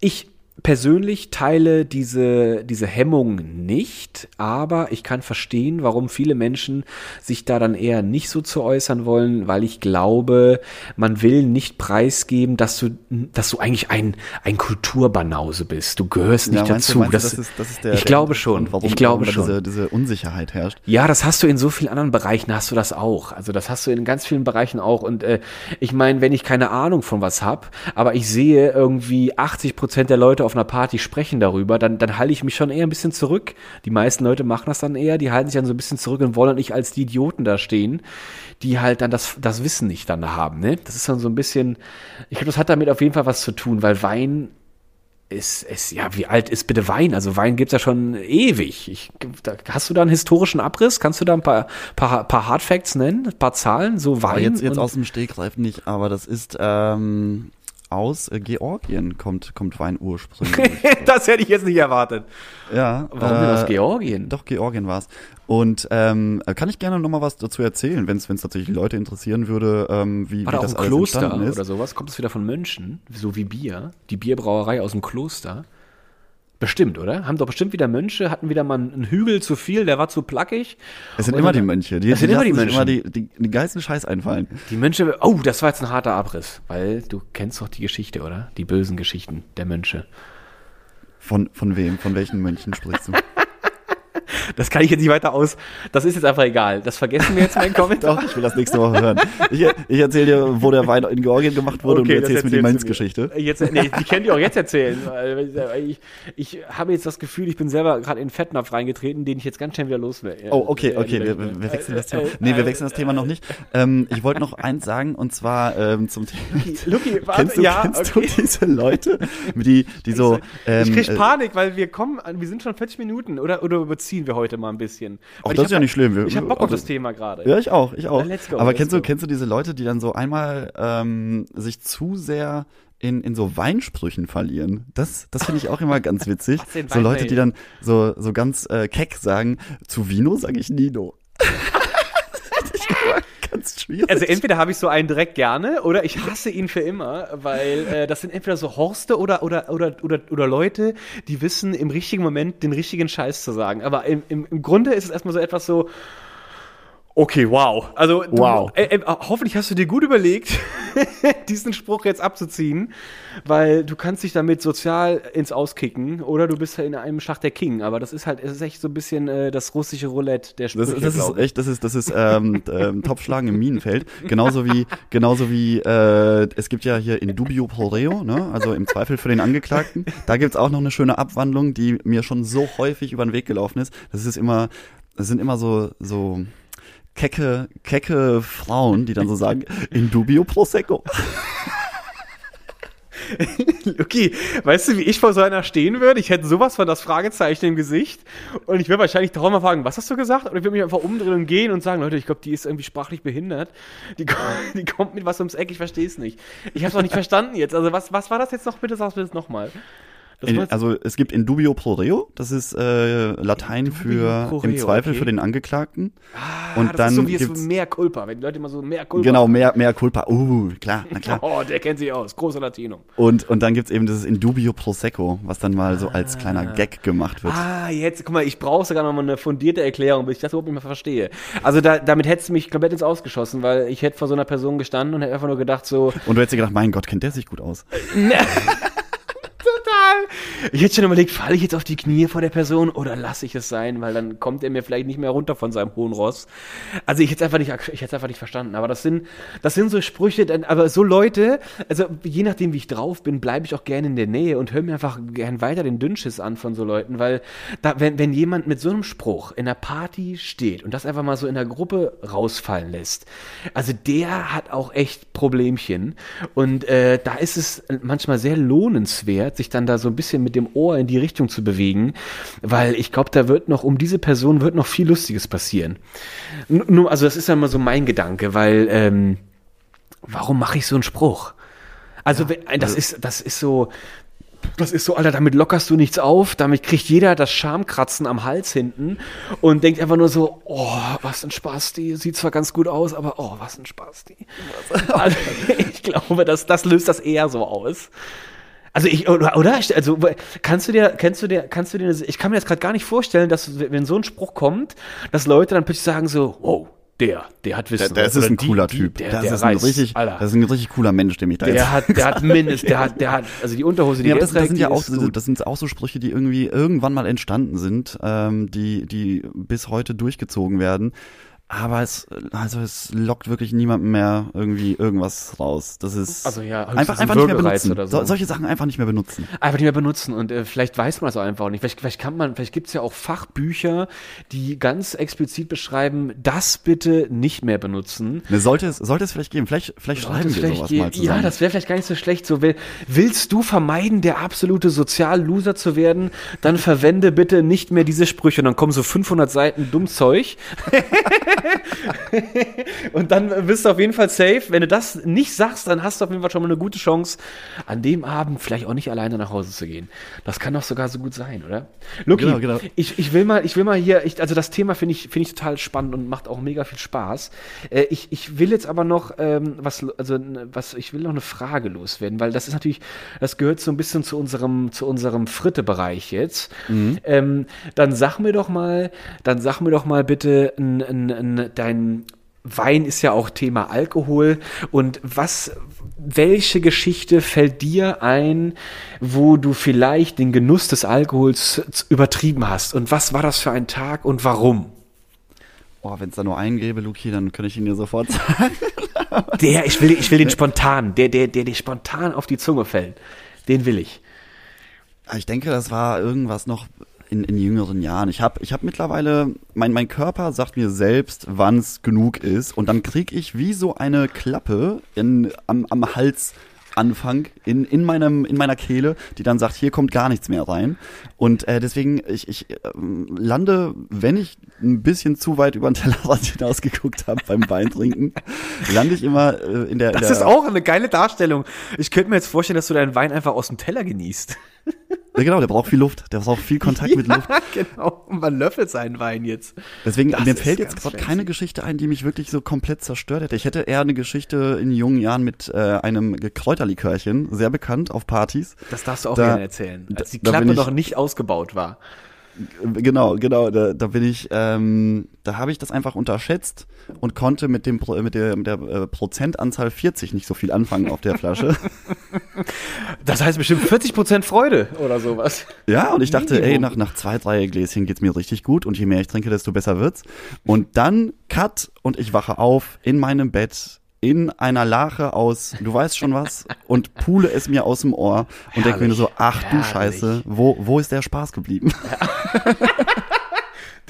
[SPEAKER 1] ich persönlich teile diese, diese Hemmung nicht, aber ich kann verstehen, warum viele Menschen sich da dann eher nicht so zu äußern wollen, weil ich glaube, man will nicht preisgeben, dass du, dass du eigentlich ein, ein Kulturbanause bist. Du gehörst nicht
[SPEAKER 3] meinst du-
[SPEAKER 1] dazu.
[SPEAKER 3] meinst
[SPEAKER 1] das,
[SPEAKER 3] das ist, das ist der,
[SPEAKER 1] ich
[SPEAKER 3] der
[SPEAKER 1] glaube schon.
[SPEAKER 3] Warum,
[SPEAKER 1] ich glaube
[SPEAKER 3] warum
[SPEAKER 1] schon.
[SPEAKER 3] Diese, diese Unsicherheit herrscht.
[SPEAKER 1] Ja, das hast du in so vielen anderen Bereichen, hast du das auch. Also das hast du in ganz vielen Bereichen auch. Und äh, ich meine, wenn ich keine Ahnung von was hab, aber ich sehe irgendwie 80 Prozent der Leute auf einer Party sprechen darüber, dann, dann halte ich mich schon eher ein bisschen zurück. Die meisten Leute machen das dann eher, die halten sich dann so ein bisschen zurück und wollen nicht als die Idioten da stehen, die halt dann das, das Wissen nicht dann haben. Ne? Das ist dann so ein bisschen, ich glaube, das hat damit auf jeden Fall was zu tun, weil Wein ist, ist, ja, wie alt ist bitte Wein? Also Wein gibt's ja schon ewig. Ich, da, hast du da einen historischen Abriss? Kannst du da ein paar, paar, paar Hardfacts nennen? Ein paar Zahlen? So Wein?
[SPEAKER 3] Aber jetzt, jetzt aus dem Stegreif nicht, aber das ist, ähm, aus äh, Georgien kommt, kommt Wein ursprünglich. [laughs]
[SPEAKER 1] das hätte ich jetzt nicht erwartet.
[SPEAKER 3] ja.
[SPEAKER 1] Warum denn aus
[SPEAKER 3] äh,
[SPEAKER 1] Georgien?
[SPEAKER 3] Doch, Georgien war's. Und ähm, kann ich gerne noch mal was dazu erzählen, wenn es tatsächlich Leute interessieren würde, ähm, wie,
[SPEAKER 1] War
[SPEAKER 3] wie
[SPEAKER 1] da auch
[SPEAKER 3] das
[SPEAKER 1] ein
[SPEAKER 3] alles
[SPEAKER 1] Kloster
[SPEAKER 3] entstanden ist.
[SPEAKER 1] oder sowas? Kommt es wieder von Mönchen? So wie Bier? Die Bierbrauerei aus dem Kloster? Bestimmt, oder? Haben doch bestimmt wieder Mönche, hatten wieder mal einen Hügel zu viel, der war zu plackig.
[SPEAKER 3] Es sind
[SPEAKER 1] Und
[SPEAKER 3] immer die Mönche. Die,
[SPEAKER 1] Es sind immer die Mönche.
[SPEAKER 3] immer die, die, die geilsten Scheiß einfallen.
[SPEAKER 1] Die Mönche, oh, das war jetzt ein harter Abriss, weil du kennst doch die Geschichte, oder? Die bösen Geschichten der Mönche.
[SPEAKER 3] Von, von wem? Von welchen Mönchen sprichst du? [laughs]
[SPEAKER 1] Das kann ich jetzt nicht weiter aus. Das ist jetzt einfach egal. Das vergessen wir jetzt in Kommentar. [laughs]
[SPEAKER 3] Doch, ich will das nächste Woche hören. Ich, ich erzähle dir, wo der Wein in Georgien gemacht wurde und du erzählst mir die Mainz-Geschichte.
[SPEAKER 1] Jetzt, nee, die könnt ihr auch jetzt erzählen. Ich, ich habe jetzt das Gefühl, ich bin selber gerade in den Fettnapf reingetreten, den ich jetzt ganz schnell wieder los will.
[SPEAKER 3] Oh, okay, okay, wir, wir wechseln das Thema. Nee, wir wechseln das Thema noch nicht. Ähm, ich wollte noch eins sagen, und zwar ähm, zum Thema.
[SPEAKER 1] Luki, warte,
[SPEAKER 3] Kennst du,
[SPEAKER 1] ja,
[SPEAKER 3] kennst
[SPEAKER 1] okay.
[SPEAKER 3] du diese Leute, die, die so. Ähm,
[SPEAKER 1] ich krieg
[SPEAKER 3] äh,
[SPEAKER 1] Panik, weil wir kommen, wir sind schon 40 Minuten oder, oder überziehen wir heute mal ein bisschen.
[SPEAKER 3] Auch das
[SPEAKER 1] ich
[SPEAKER 3] ist ja
[SPEAKER 1] hab-
[SPEAKER 3] nicht schlimm. Wir-
[SPEAKER 1] Ich habe Bock auf
[SPEAKER 3] also-
[SPEAKER 1] das Thema gerade.
[SPEAKER 3] Ja, ich auch, ich auch.
[SPEAKER 1] Go,
[SPEAKER 3] Aber kennst du,
[SPEAKER 1] go.
[SPEAKER 3] kennst du diese Leute, die dann so einmal ähm, sich zu sehr in, in so Weinsprüchen verlieren? Das, das finde ich auch immer ganz [laughs] witzig. So Leute, die dann so, so ganz äh, keck sagen, zu Vino sage ich Nino. [laughs] das ist immer ganz schwierig.
[SPEAKER 1] Also entweder habe ich so einen direkt gerne oder ich hasse ihn für immer, weil äh, das sind entweder so Horste oder, oder, oder, oder, oder Leute, die wissen im richtigen Moment den richtigen Scheiß zu sagen. Aber im, im, im Grunde ist es erstmal so etwas so, okay, wow. Also du,
[SPEAKER 3] Wow.
[SPEAKER 1] Äh, äh, hoffentlich hast du dir gut überlegt, [laughs] diesen Spruch jetzt abzuziehen, weil du kannst dich damit sozial ins Auskicken oder du bist halt in einem Schach der King. Aber das ist halt, es ist echt so ein bisschen äh, das russische Roulette der Sprüche,
[SPEAKER 3] Das, das ist echt, das ist, das ist ähm, [laughs] ähm, Topfschlagen im Minenfeld. Genauso wie, genauso wie äh, es gibt ja hier in dubio pro reo, ne? also im Zweifel für den Angeklagten. Da gibt's auch noch eine schöne Abwandlung, die mir schon so häufig über den Weg gelaufen ist. Das ist immer, das sind immer so, so kecke, kecke Frauen, die dann so sagen, in dubio prosecco. [laughs]
[SPEAKER 1] Okay, weißt du, wie ich vor so einer stehen würde? Ich hätte sowas von das Fragezeichen im Gesicht und ich würde wahrscheinlich darauf mal fragen, was hast du gesagt? Oder ich würde mich einfach umdrehen und gehen und sagen, Leute, ich glaube, die ist irgendwie sprachlich behindert. Die, [laughs] die kommt mit was ums Eck, ich verstehe es nicht. Ich habe es auch nicht verstanden jetzt. Also was, was war das jetzt noch? Bitte sagst du das nochmal.
[SPEAKER 3] Also es gibt in dubio pro reo, das ist äh, Latein für
[SPEAKER 1] pro
[SPEAKER 3] im
[SPEAKER 1] reo,
[SPEAKER 3] Zweifel
[SPEAKER 1] okay.
[SPEAKER 3] für den Angeklagten.
[SPEAKER 1] ah,
[SPEAKER 3] und
[SPEAKER 1] das
[SPEAKER 3] dann
[SPEAKER 1] ist so wie
[SPEAKER 3] gibt's-
[SPEAKER 1] so mehr Culpa, wenn die Leute immer so mehr Culpa.
[SPEAKER 3] Genau, mehr, mehr Culpa. Uh, klar, na klar. [laughs]
[SPEAKER 1] Oh, der kennt sich aus. Großer Latino.
[SPEAKER 3] Und, und dann gibt's eben dieses Indubio Prosecco, was dann mal so als kleiner Gag gemacht wird.
[SPEAKER 1] Ah, jetzt, guck mal, ich brauche sogar noch mal eine fundierte Erklärung, bis ich das überhaupt nicht mehr verstehe. Also da, damit hättest du mich komplett ins Ausgeschossen, weil ich hätte vor so einer Person gestanden und hätte einfach nur gedacht so,
[SPEAKER 3] Und du hättest dir gedacht, mein Gott, kennt der sich gut aus. [laughs] [laughs]
[SPEAKER 1] Ich hätte schon überlegt, falle ich jetzt auf die Knie vor der Person oder lasse ich es sein, weil dann kommt er mir vielleicht nicht mehr runter von seinem hohen Ross. Also ich hätte einfach nicht, ich hätte einfach nicht verstanden. Aber das sind, das sind so Sprüche, aber so Leute, also je nachdem wie ich drauf bin, bleibe ich auch gerne in der Nähe und höre mir einfach gern weiter den Dünnschiss an von so Leuten, weil da, wenn, wenn jemand mit so einem Spruch in einer Party steht und das einfach mal so in der Gruppe rausfallen lässt, also der hat auch echt Problemchen und äh, da ist es manchmal sehr lohnenswert, sich dann da so ein bisschen mit dem Ohr in die Richtung zu bewegen, weil ich glaube, da wird noch um diese Person wird noch viel Lustiges passieren. Nur, also das ist ja immer so mein Gedanke, weil ähm, warum mache ich so einen Spruch? Also wenn, das ist das ist so das ist so, Alter, damit lockerst du nichts auf, damit kriegt jeder das Schamkratzen am Hals hinten und denkt einfach nur so, oh, was ein Spaß, die sieht zwar ganz gut aus, aber oh, was ein Spaß, die. Also, [laughs] ich glaube, das, das löst das eher so aus. Also ich, oder? Also, kannst du dir, kennst du dir, kannst du dir, ich kann mir das gerade gar nicht vorstellen, dass, wenn so ein Spruch kommt, dass Leute dann plötzlich sagen so, wow, der, der hat Wissen.
[SPEAKER 3] Der, das ist ein
[SPEAKER 1] die-
[SPEAKER 3] cooler
[SPEAKER 1] die-
[SPEAKER 3] Typ.
[SPEAKER 1] Der,
[SPEAKER 3] das,
[SPEAKER 1] der
[SPEAKER 3] ist ein
[SPEAKER 1] reißt,
[SPEAKER 3] richtig,
[SPEAKER 1] Alter.
[SPEAKER 3] das ist ein richtig cooler Mensch, dem ich da jetzt.
[SPEAKER 1] Der hat, der hat [laughs] mindestens, der hat, der hat, also die Unterhose, die
[SPEAKER 3] Ja, das, das sind ja auch so,
[SPEAKER 1] gut.
[SPEAKER 3] das sind auch so Sprüche, die irgendwie irgendwann mal entstanden sind, ähm, die, die bis heute durchgezogen werden. Aber es, also es lockt wirklich niemandem mehr irgendwie irgendwas raus. Das ist
[SPEAKER 1] Also ja,
[SPEAKER 3] einfach,
[SPEAKER 1] ein
[SPEAKER 3] einfach nicht mehr benutzen.
[SPEAKER 1] oder so.
[SPEAKER 3] So, solche Sachen einfach nicht mehr benutzen.
[SPEAKER 1] Einfach nicht mehr benutzen und äh, vielleicht weiß man das auch einfach nicht. Vielleicht, vielleicht kann man, vielleicht gibt es ja auch Fachbücher, die ganz explizit beschreiben, das bitte nicht mehr benutzen.
[SPEAKER 3] Ne, sollte es, sollte es vielleicht geben. Vielleicht, vielleicht
[SPEAKER 1] Sollte
[SPEAKER 3] schreiben
[SPEAKER 1] es
[SPEAKER 3] wir
[SPEAKER 1] vielleicht
[SPEAKER 3] sowas
[SPEAKER 1] gehen.
[SPEAKER 3] mal zusammen.
[SPEAKER 1] Ja, das wäre vielleicht gar nicht so schlecht. So, will, willst du vermeiden, der absolute Sozialloser zu werden, dann verwende bitte nicht mehr diese Sprüche. Und dann kommen so 500 Seiten dumm Zeug. [laughs] [laughs] und dann bist du auf jeden Fall safe. Wenn du das nicht sagst, dann hast du auf jeden Fall schon mal eine gute Chance, an dem Abend vielleicht auch nicht alleine nach Hause zu gehen. Das kann doch sogar so gut sein, oder? Luki,
[SPEAKER 3] Genau, genau.
[SPEAKER 1] Ich, ich will mal, ich will mal hier, ich, also das Thema finde ich, finde ich total spannend und macht auch mega viel Spaß. Äh, ich, ich will jetzt aber noch ähm, was, also was, ich will noch eine Frage loswerden, weil das ist natürlich, das gehört so ein bisschen zu unserem, zu unserem Fritte-Bereich jetzt. Ähm, dann sag mir doch mal, dann sag mir doch mal bitte, n, n, n, dein Wein ist ja auch Thema Alkohol. Und was, welche Geschichte fällt dir ein, wo du vielleicht den Genuss des Alkohols übertrieben hast? Und was war das für ein Tag und warum?
[SPEAKER 3] Oh, wenn es da nur einen gäbe, Luki, dann könnte ich ihn dir sofort sagen. [laughs]
[SPEAKER 1] Der, ich will, ich will den spontan, der, der, der dir spontan auf die Zunge fällt. Den will ich.
[SPEAKER 3] Ich denke, das war irgendwas noch in, in jüngeren Jahren. Ich habe ich hab mittlerweile, mein, mein Körper sagt mir selbst, wann es genug ist. Und dann krieg ich wie so eine Klappe in, am, am Halsanfang in, in, meinem, in meiner Kehle, die dann sagt, hier kommt gar nichts mehr rein. Und äh, deswegen, ich, ich ähm, lande, wenn ich ein bisschen zu weit über den Tellerrand [laughs] hinausgeguckt habe beim Weintrinken, lande ich immer äh, in der... in
[SPEAKER 1] Das
[SPEAKER 3] der,
[SPEAKER 1] ist auch eine geile Darstellung. Ich könnte mir jetzt vorstellen, dass du deinen Wein einfach aus dem Teller genießt.
[SPEAKER 3] Ja, genau, der braucht viel Luft. Der braucht viel Kontakt mit [laughs] Luft.
[SPEAKER 1] genau. Und man löffelt seinen Wein jetzt.
[SPEAKER 3] Deswegen,
[SPEAKER 1] Das
[SPEAKER 3] mir fällt jetzt gerade keine Geschichte ein, die mich wirklich so komplett zerstört hätte. Ich hätte eher eine Geschichte in jungen Jahren mit äh, einem Kräuterlikörchen, sehr bekannt auf Partys.
[SPEAKER 1] Das darfst du auch
[SPEAKER 3] Da-
[SPEAKER 1] gerne erzählen. Als die
[SPEAKER 3] da
[SPEAKER 1] Klappe noch nicht ausgebaut war.
[SPEAKER 3] Genau, genau, da, da bin ich, ähm, da habe ich das einfach unterschätzt und konnte mit dem mit der, mit der äh, Prozentanzahl 40 nicht so viel anfangen auf der Flasche. [laughs]
[SPEAKER 1] Das heißt bestimmt 40% Freude oder sowas.
[SPEAKER 3] Ja, und ich dachte,
[SPEAKER 1] Minimum.
[SPEAKER 3] ey, nach, nach zwei, drei Gläschen geht's mir richtig gut und je mehr ich trinke, desto besser wird's. Und dann Cut und ich wache auf in meinem Bett in einer Lache aus, du weißt schon was, und pule es mir aus dem Ohr und denke mir nur so, ach du
[SPEAKER 1] herrlich.
[SPEAKER 3] Scheiße, wo, wo ist der Spaß geblieben? [laughs]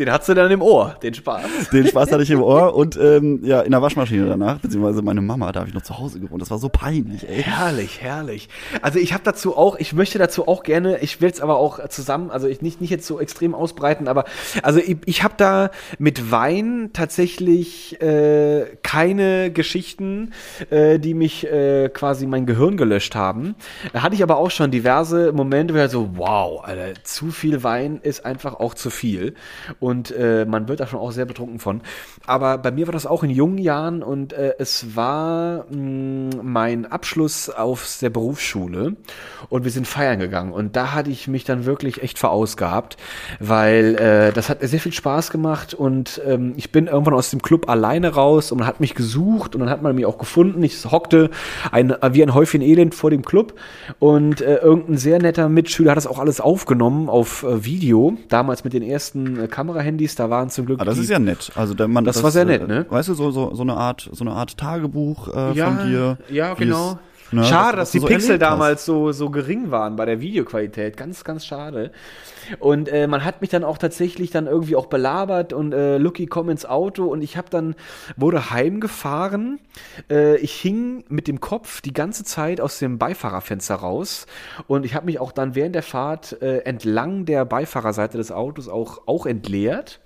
[SPEAKER 1] Den hast du dann im Ohr, den Spaß.
[SPEAKER 3] Den Spaß hatte ich im Ohr [laughs] und ähm, ja, in der Waschmaschine danach, beziehungsweise meine Mama, da habe ich noch zu Hause gewohnt. Das war so peinlich, ey.
[SPEAKER 1] Herrlich, herrlich. Also ich habe dazu auch, ich möchte dazu auch gerne, ich will es aber auch zusammen, also ich nicht, nicht jetzt so extrem ausbreiten, aber also ich, ich habe da mit Wein tatsächlich äh, keine Geschichten, äh, die mich äh, quasi mein Gehirn gelöscht haben. Da hatte ich aber auch schon diverse Momente, wo ich halt so, wow, Alter, zu viel Wein ist einfach auch zu viel. Und äh, man wird da schon auch sehr betrunken von. Aber bei mir war das auch in jungen Jahren und äh, es war mh, mein Abschluss aus der Berufsschule und wir sind feiern gegangen. Und da hatte ich mich dann wirklich echt verausgabt, weil äh, das hat sehr viel Spaß gemacht und ähm, ich bin irgendwann aus dem Club alleine raus und man hat mich gesucht und dann hat man mich auch gefunden. Ich hockte ein, wie ein Häufchen Elend vor dem Club und äh, irgendein sehr netter Mitschüler hat das auch alles aufgenommen auf äh, Video, damals mit den ersten äh, Kamerahandys, da waren zum Glück
[SPEAKER 3] Aber das
[SPEAKER 1] die,
[SPEAKER 3] ist ja nett. Also der man,
[SPEAKER 1] Das war sehr nett, ne?
[SPEAKER 3] Äh, weißt du, so, so, so eine Art, so eine Art Tagebuch äh,
[SPEAKER 1] ja,
[SPEAKER 3] von dir.
[SPEAKER 1] Ja, genau.
[SPEAKER 3] Ne,
[SPEAKER 1] schade,
[SPEAKER 3] was
[SPEAKER 1] dass die
[SPEAKER 3] so
[SPEAKER 1] Pixel
[SPEAKER 3] hast.
[SPEAKER 1] damals so, so gering waren bei der Videoqualität. Ganz, ganz schade. Und äh, man hat mich dann auch tatsächlich dann irgendwie auch belabert und äh, Lucky komm ins Auto und ich habe dann wurde heimgefahren. Äh, ich hing mit dem Kopf die ganze Zeit aus dem Beifahrerfenster raus und ich habe mich auch dann während der Fahrt äh, entlang der Beifahrerseite des Autos auch auch entleert.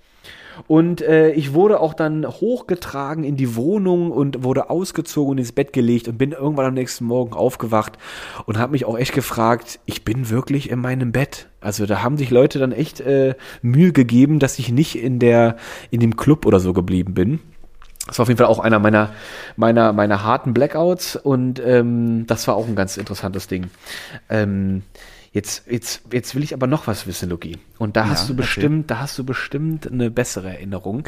[SPEAKER 1] Und äh, ich wurde auch dann hochgetragen in die Wohnung und wurde ausgezogen und ins Bett gelegt und bin irgendwann am nächsten Morgen aufgewacht und habe mich auch echt gefragt, ich bin wirklich in meinem Bett. Also da haben sich Leute dann echt äh, Mühe gegeben, dass ich nicht in der in dem Club oder so geblieben bin. Das war auf jeden Fall auch einer meiner, meiner, meiner harten Blackouts und ähm, das war auch ein ganz interessantes Ding. Ähm, jetzt, jetzt, jetzt will ich aber noch was wissen, Luki. Und da hast du bestimmt, da hast du bestimmt eine bessere Erinnerung.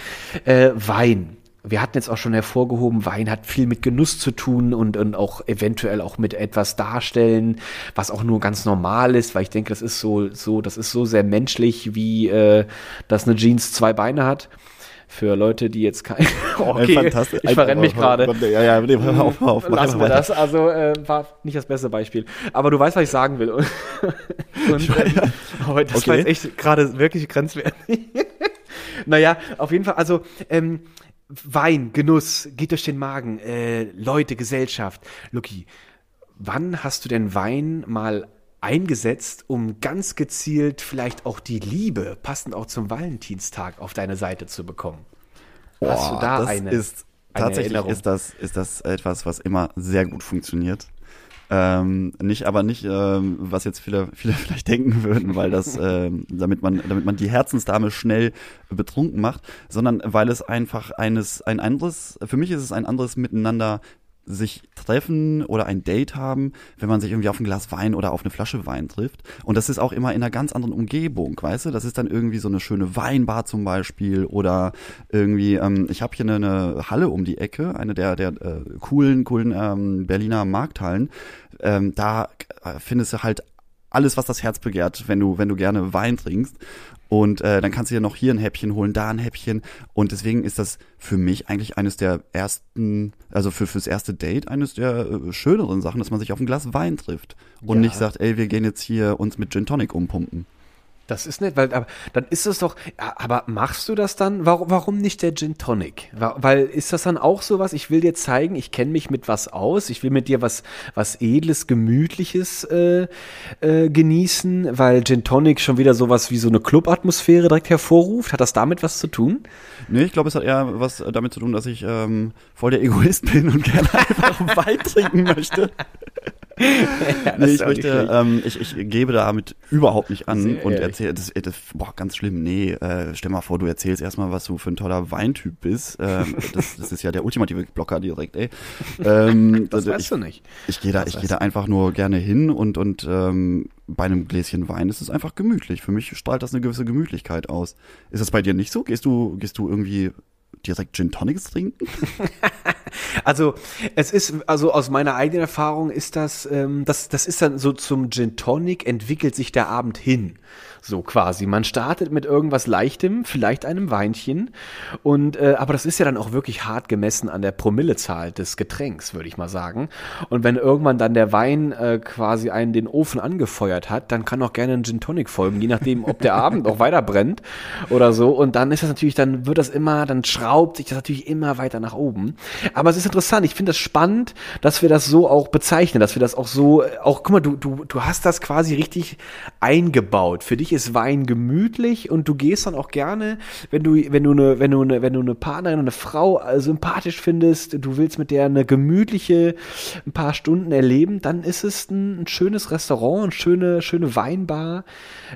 [SPEAKER 1] Äh, Wein. Wir hatten jetzt auch schon hervorgehoben, Wein hat viel mit Genuss zu tun und, und auch eventuell auch mit etwas darstellen, was auch nur ganz normal ist, weil ich denke, das ist so, so, das ist so sehr menschlich, wie äh, dass eine Jeans zwei Beine hat. Für Leute, die jetzt kein. [laughs] [laughs] okay, ich verrenne mich gerade.
[SPEAKER 3] Ja, ja, nee, hör auf, hör auf,
[SPEAKER 1] Lassen wir das. Also äh, war nicht das beste Beispiel. Aber du weißt, was ich sagen will. [laughs] Und, und ähm, aber das war
[SPEAKER 3] Okay.
[SPEAKER 1] jetzt echt gerade wirklich grenzwertig. naja, auf jeden Fall, also ähm, Wein, Genuss, geht durch den Magen, äh, Leute, Gesellschaft. Luki, wann hast du denn Wein mal eingesetzt, um ganz gezielt vielleicht auch die Liebe, passend auch zum Valentinstag, auf deine Seite zu bekommen? Hast du da
[SPEAKER 3] das
[SPEAKER 1] eine-
[SPEAKER 3] ist
[SPEAKER 1] eine
[SPEAKER 3] tatsächlich
[SPEAKER 1] Erinnerung?
[SPEAKER 3] ist das ist das etwas, was immer sehr gut funktioniert. Ähm, nicht, aber nicht, ähm, was jetzt viele, viele [laughs] vielleicht denken würden, weil das, [laughs] ähm, damit man, damit man die Herzensdame schnell betrunken macht, sondern weil es einfach eines, ein anderes, für mich ist es ein anderes Miteinander sich treffen oder ein Date haben, wenn man sich irgendwie auf ein Glas Wein oder auf eine Flasche Wein trifft. Und das ist auch immer in einer ganz anderen Umgebung, weißt du? Das ist dann irgendwie so eine schöne Weinbar zum Beispiel oder irgendwie, ähm, ich habe hier eine, eine Halle um die Ecke, eine der, der äh, coolen, coolen ähm, Berliner Markthallen. Ähm, da äh, findest du halt alles, was das Herz begehrt, wenn du, wenn du gerne Wein trinkst. Und äh, dann kannst du dir noch hier ein Häppchen holen, da ein Häppchen. Und deswegen ist das für mich eigentlich eines der ersten, also für fürs erste Date eines der äh, schöneren Sachen, dass man sich auf ein Glas Wein trifft und
[SPEAKER 1] Ja.
[SPEAKER 3] nicht sagt, ey, wir gehen jetzt hier uns mit Gin Tonic umpumpen.
[SPEAKER 1] Das ist nett, weil aber dann ist es doch. Aber machst du das dann? Warum, warum nicht der Gin Tonic? Weil ist das dann auch sowas? Ich will dir zeigen, ich kenne mich mit was aus. Ich will mit dir was was edles, gemütliches äh, äh, genießen, weil Gin Tonic schon wieder sowas wie so eine Clubatmosphäre direkt hervorruft. Hat das damit was zu tun?
[SPEAKER 3] Nee, ich glaube, es hat eher was damit zu tun, dass ich ähm, voll der Egoist bin und [laughs] gerne einfach Wein trinken möchte. Nee, ich möchte, ähm, ich, ich gebe damit überhaupt nicht an
[SPEAKER 1] Sehr
[SPEAKER 3] und erzähle, das, das, boah, ganz schlimm, nee, äh, stell mal vor, du erzählst erstmal, was du für ein toller Weintyp bist. Ähm, [laughs] das, das ist ja der ultimative Blocker direkt, ey. Ähm, [laughs]
[SPEAKER 1] Das
[SPEAKER 3] also
[SPEAKER 1] weißt
[SPEAKER 3] ich,
[SPEAKER 1] du nicht.
[SPEAKER 3] ich gehe da,
[SPEAKER 1] Das
[SPEAKER 3] ich gehe da einfach nur gerne hin und, und ähm, bei einem Gläschen Wein ist es einfach gemütlich. Für mich strahlt das eine gewisse Gemütlichkeit aus. Ist das bei dir nicht so? Gehst du, gehst du irgendwie direkt Gin Tonics trinken? [laughs]
[SPEAKER 1] Also es ist, also aus meiner eigenen Erfahrung ist das, ähm, das, das ist dann so zum Gin Tonic entwickelt sich der Abend hin. So quasi. Man startet mit irgendwas Leichtem, vielleicht einem Weinchen. Und äh, aber das ist ja dann auch wirklich hart gemessen an der Promillezahl des Getränks, würde ich mal sagen. Und wenn irgendwann dann der Wein äh, quasi einen den Ofen angefeuert hat, dann kann auch gerne ein Gin Tonic folgen, je nachdem, ob der Abend auch weiter brennt oder so. Und dann ist das natürlich, dann wird das immer, dann schraubt sich das natürlich immer weiter nach oben. Aber es ist interessant. Ich finde das spannend, dass wir das so auch bezeichnen, dass wir das auch so, äh, auch guck mal, du, du, du hast das quasi richtig eingebaut. Für dich ist Wein gemütlich und du gehst dann auch gerne, wenn du, wenn du eine, wenn du eine, wenn du eine Partnerin, eine Frau äh, sympathisch findest, du willst mit der eine gemütliche ein paar Stunden erleben, dann ist es ein, ein schönes Restaurant, eine schöne, schöne Weinbar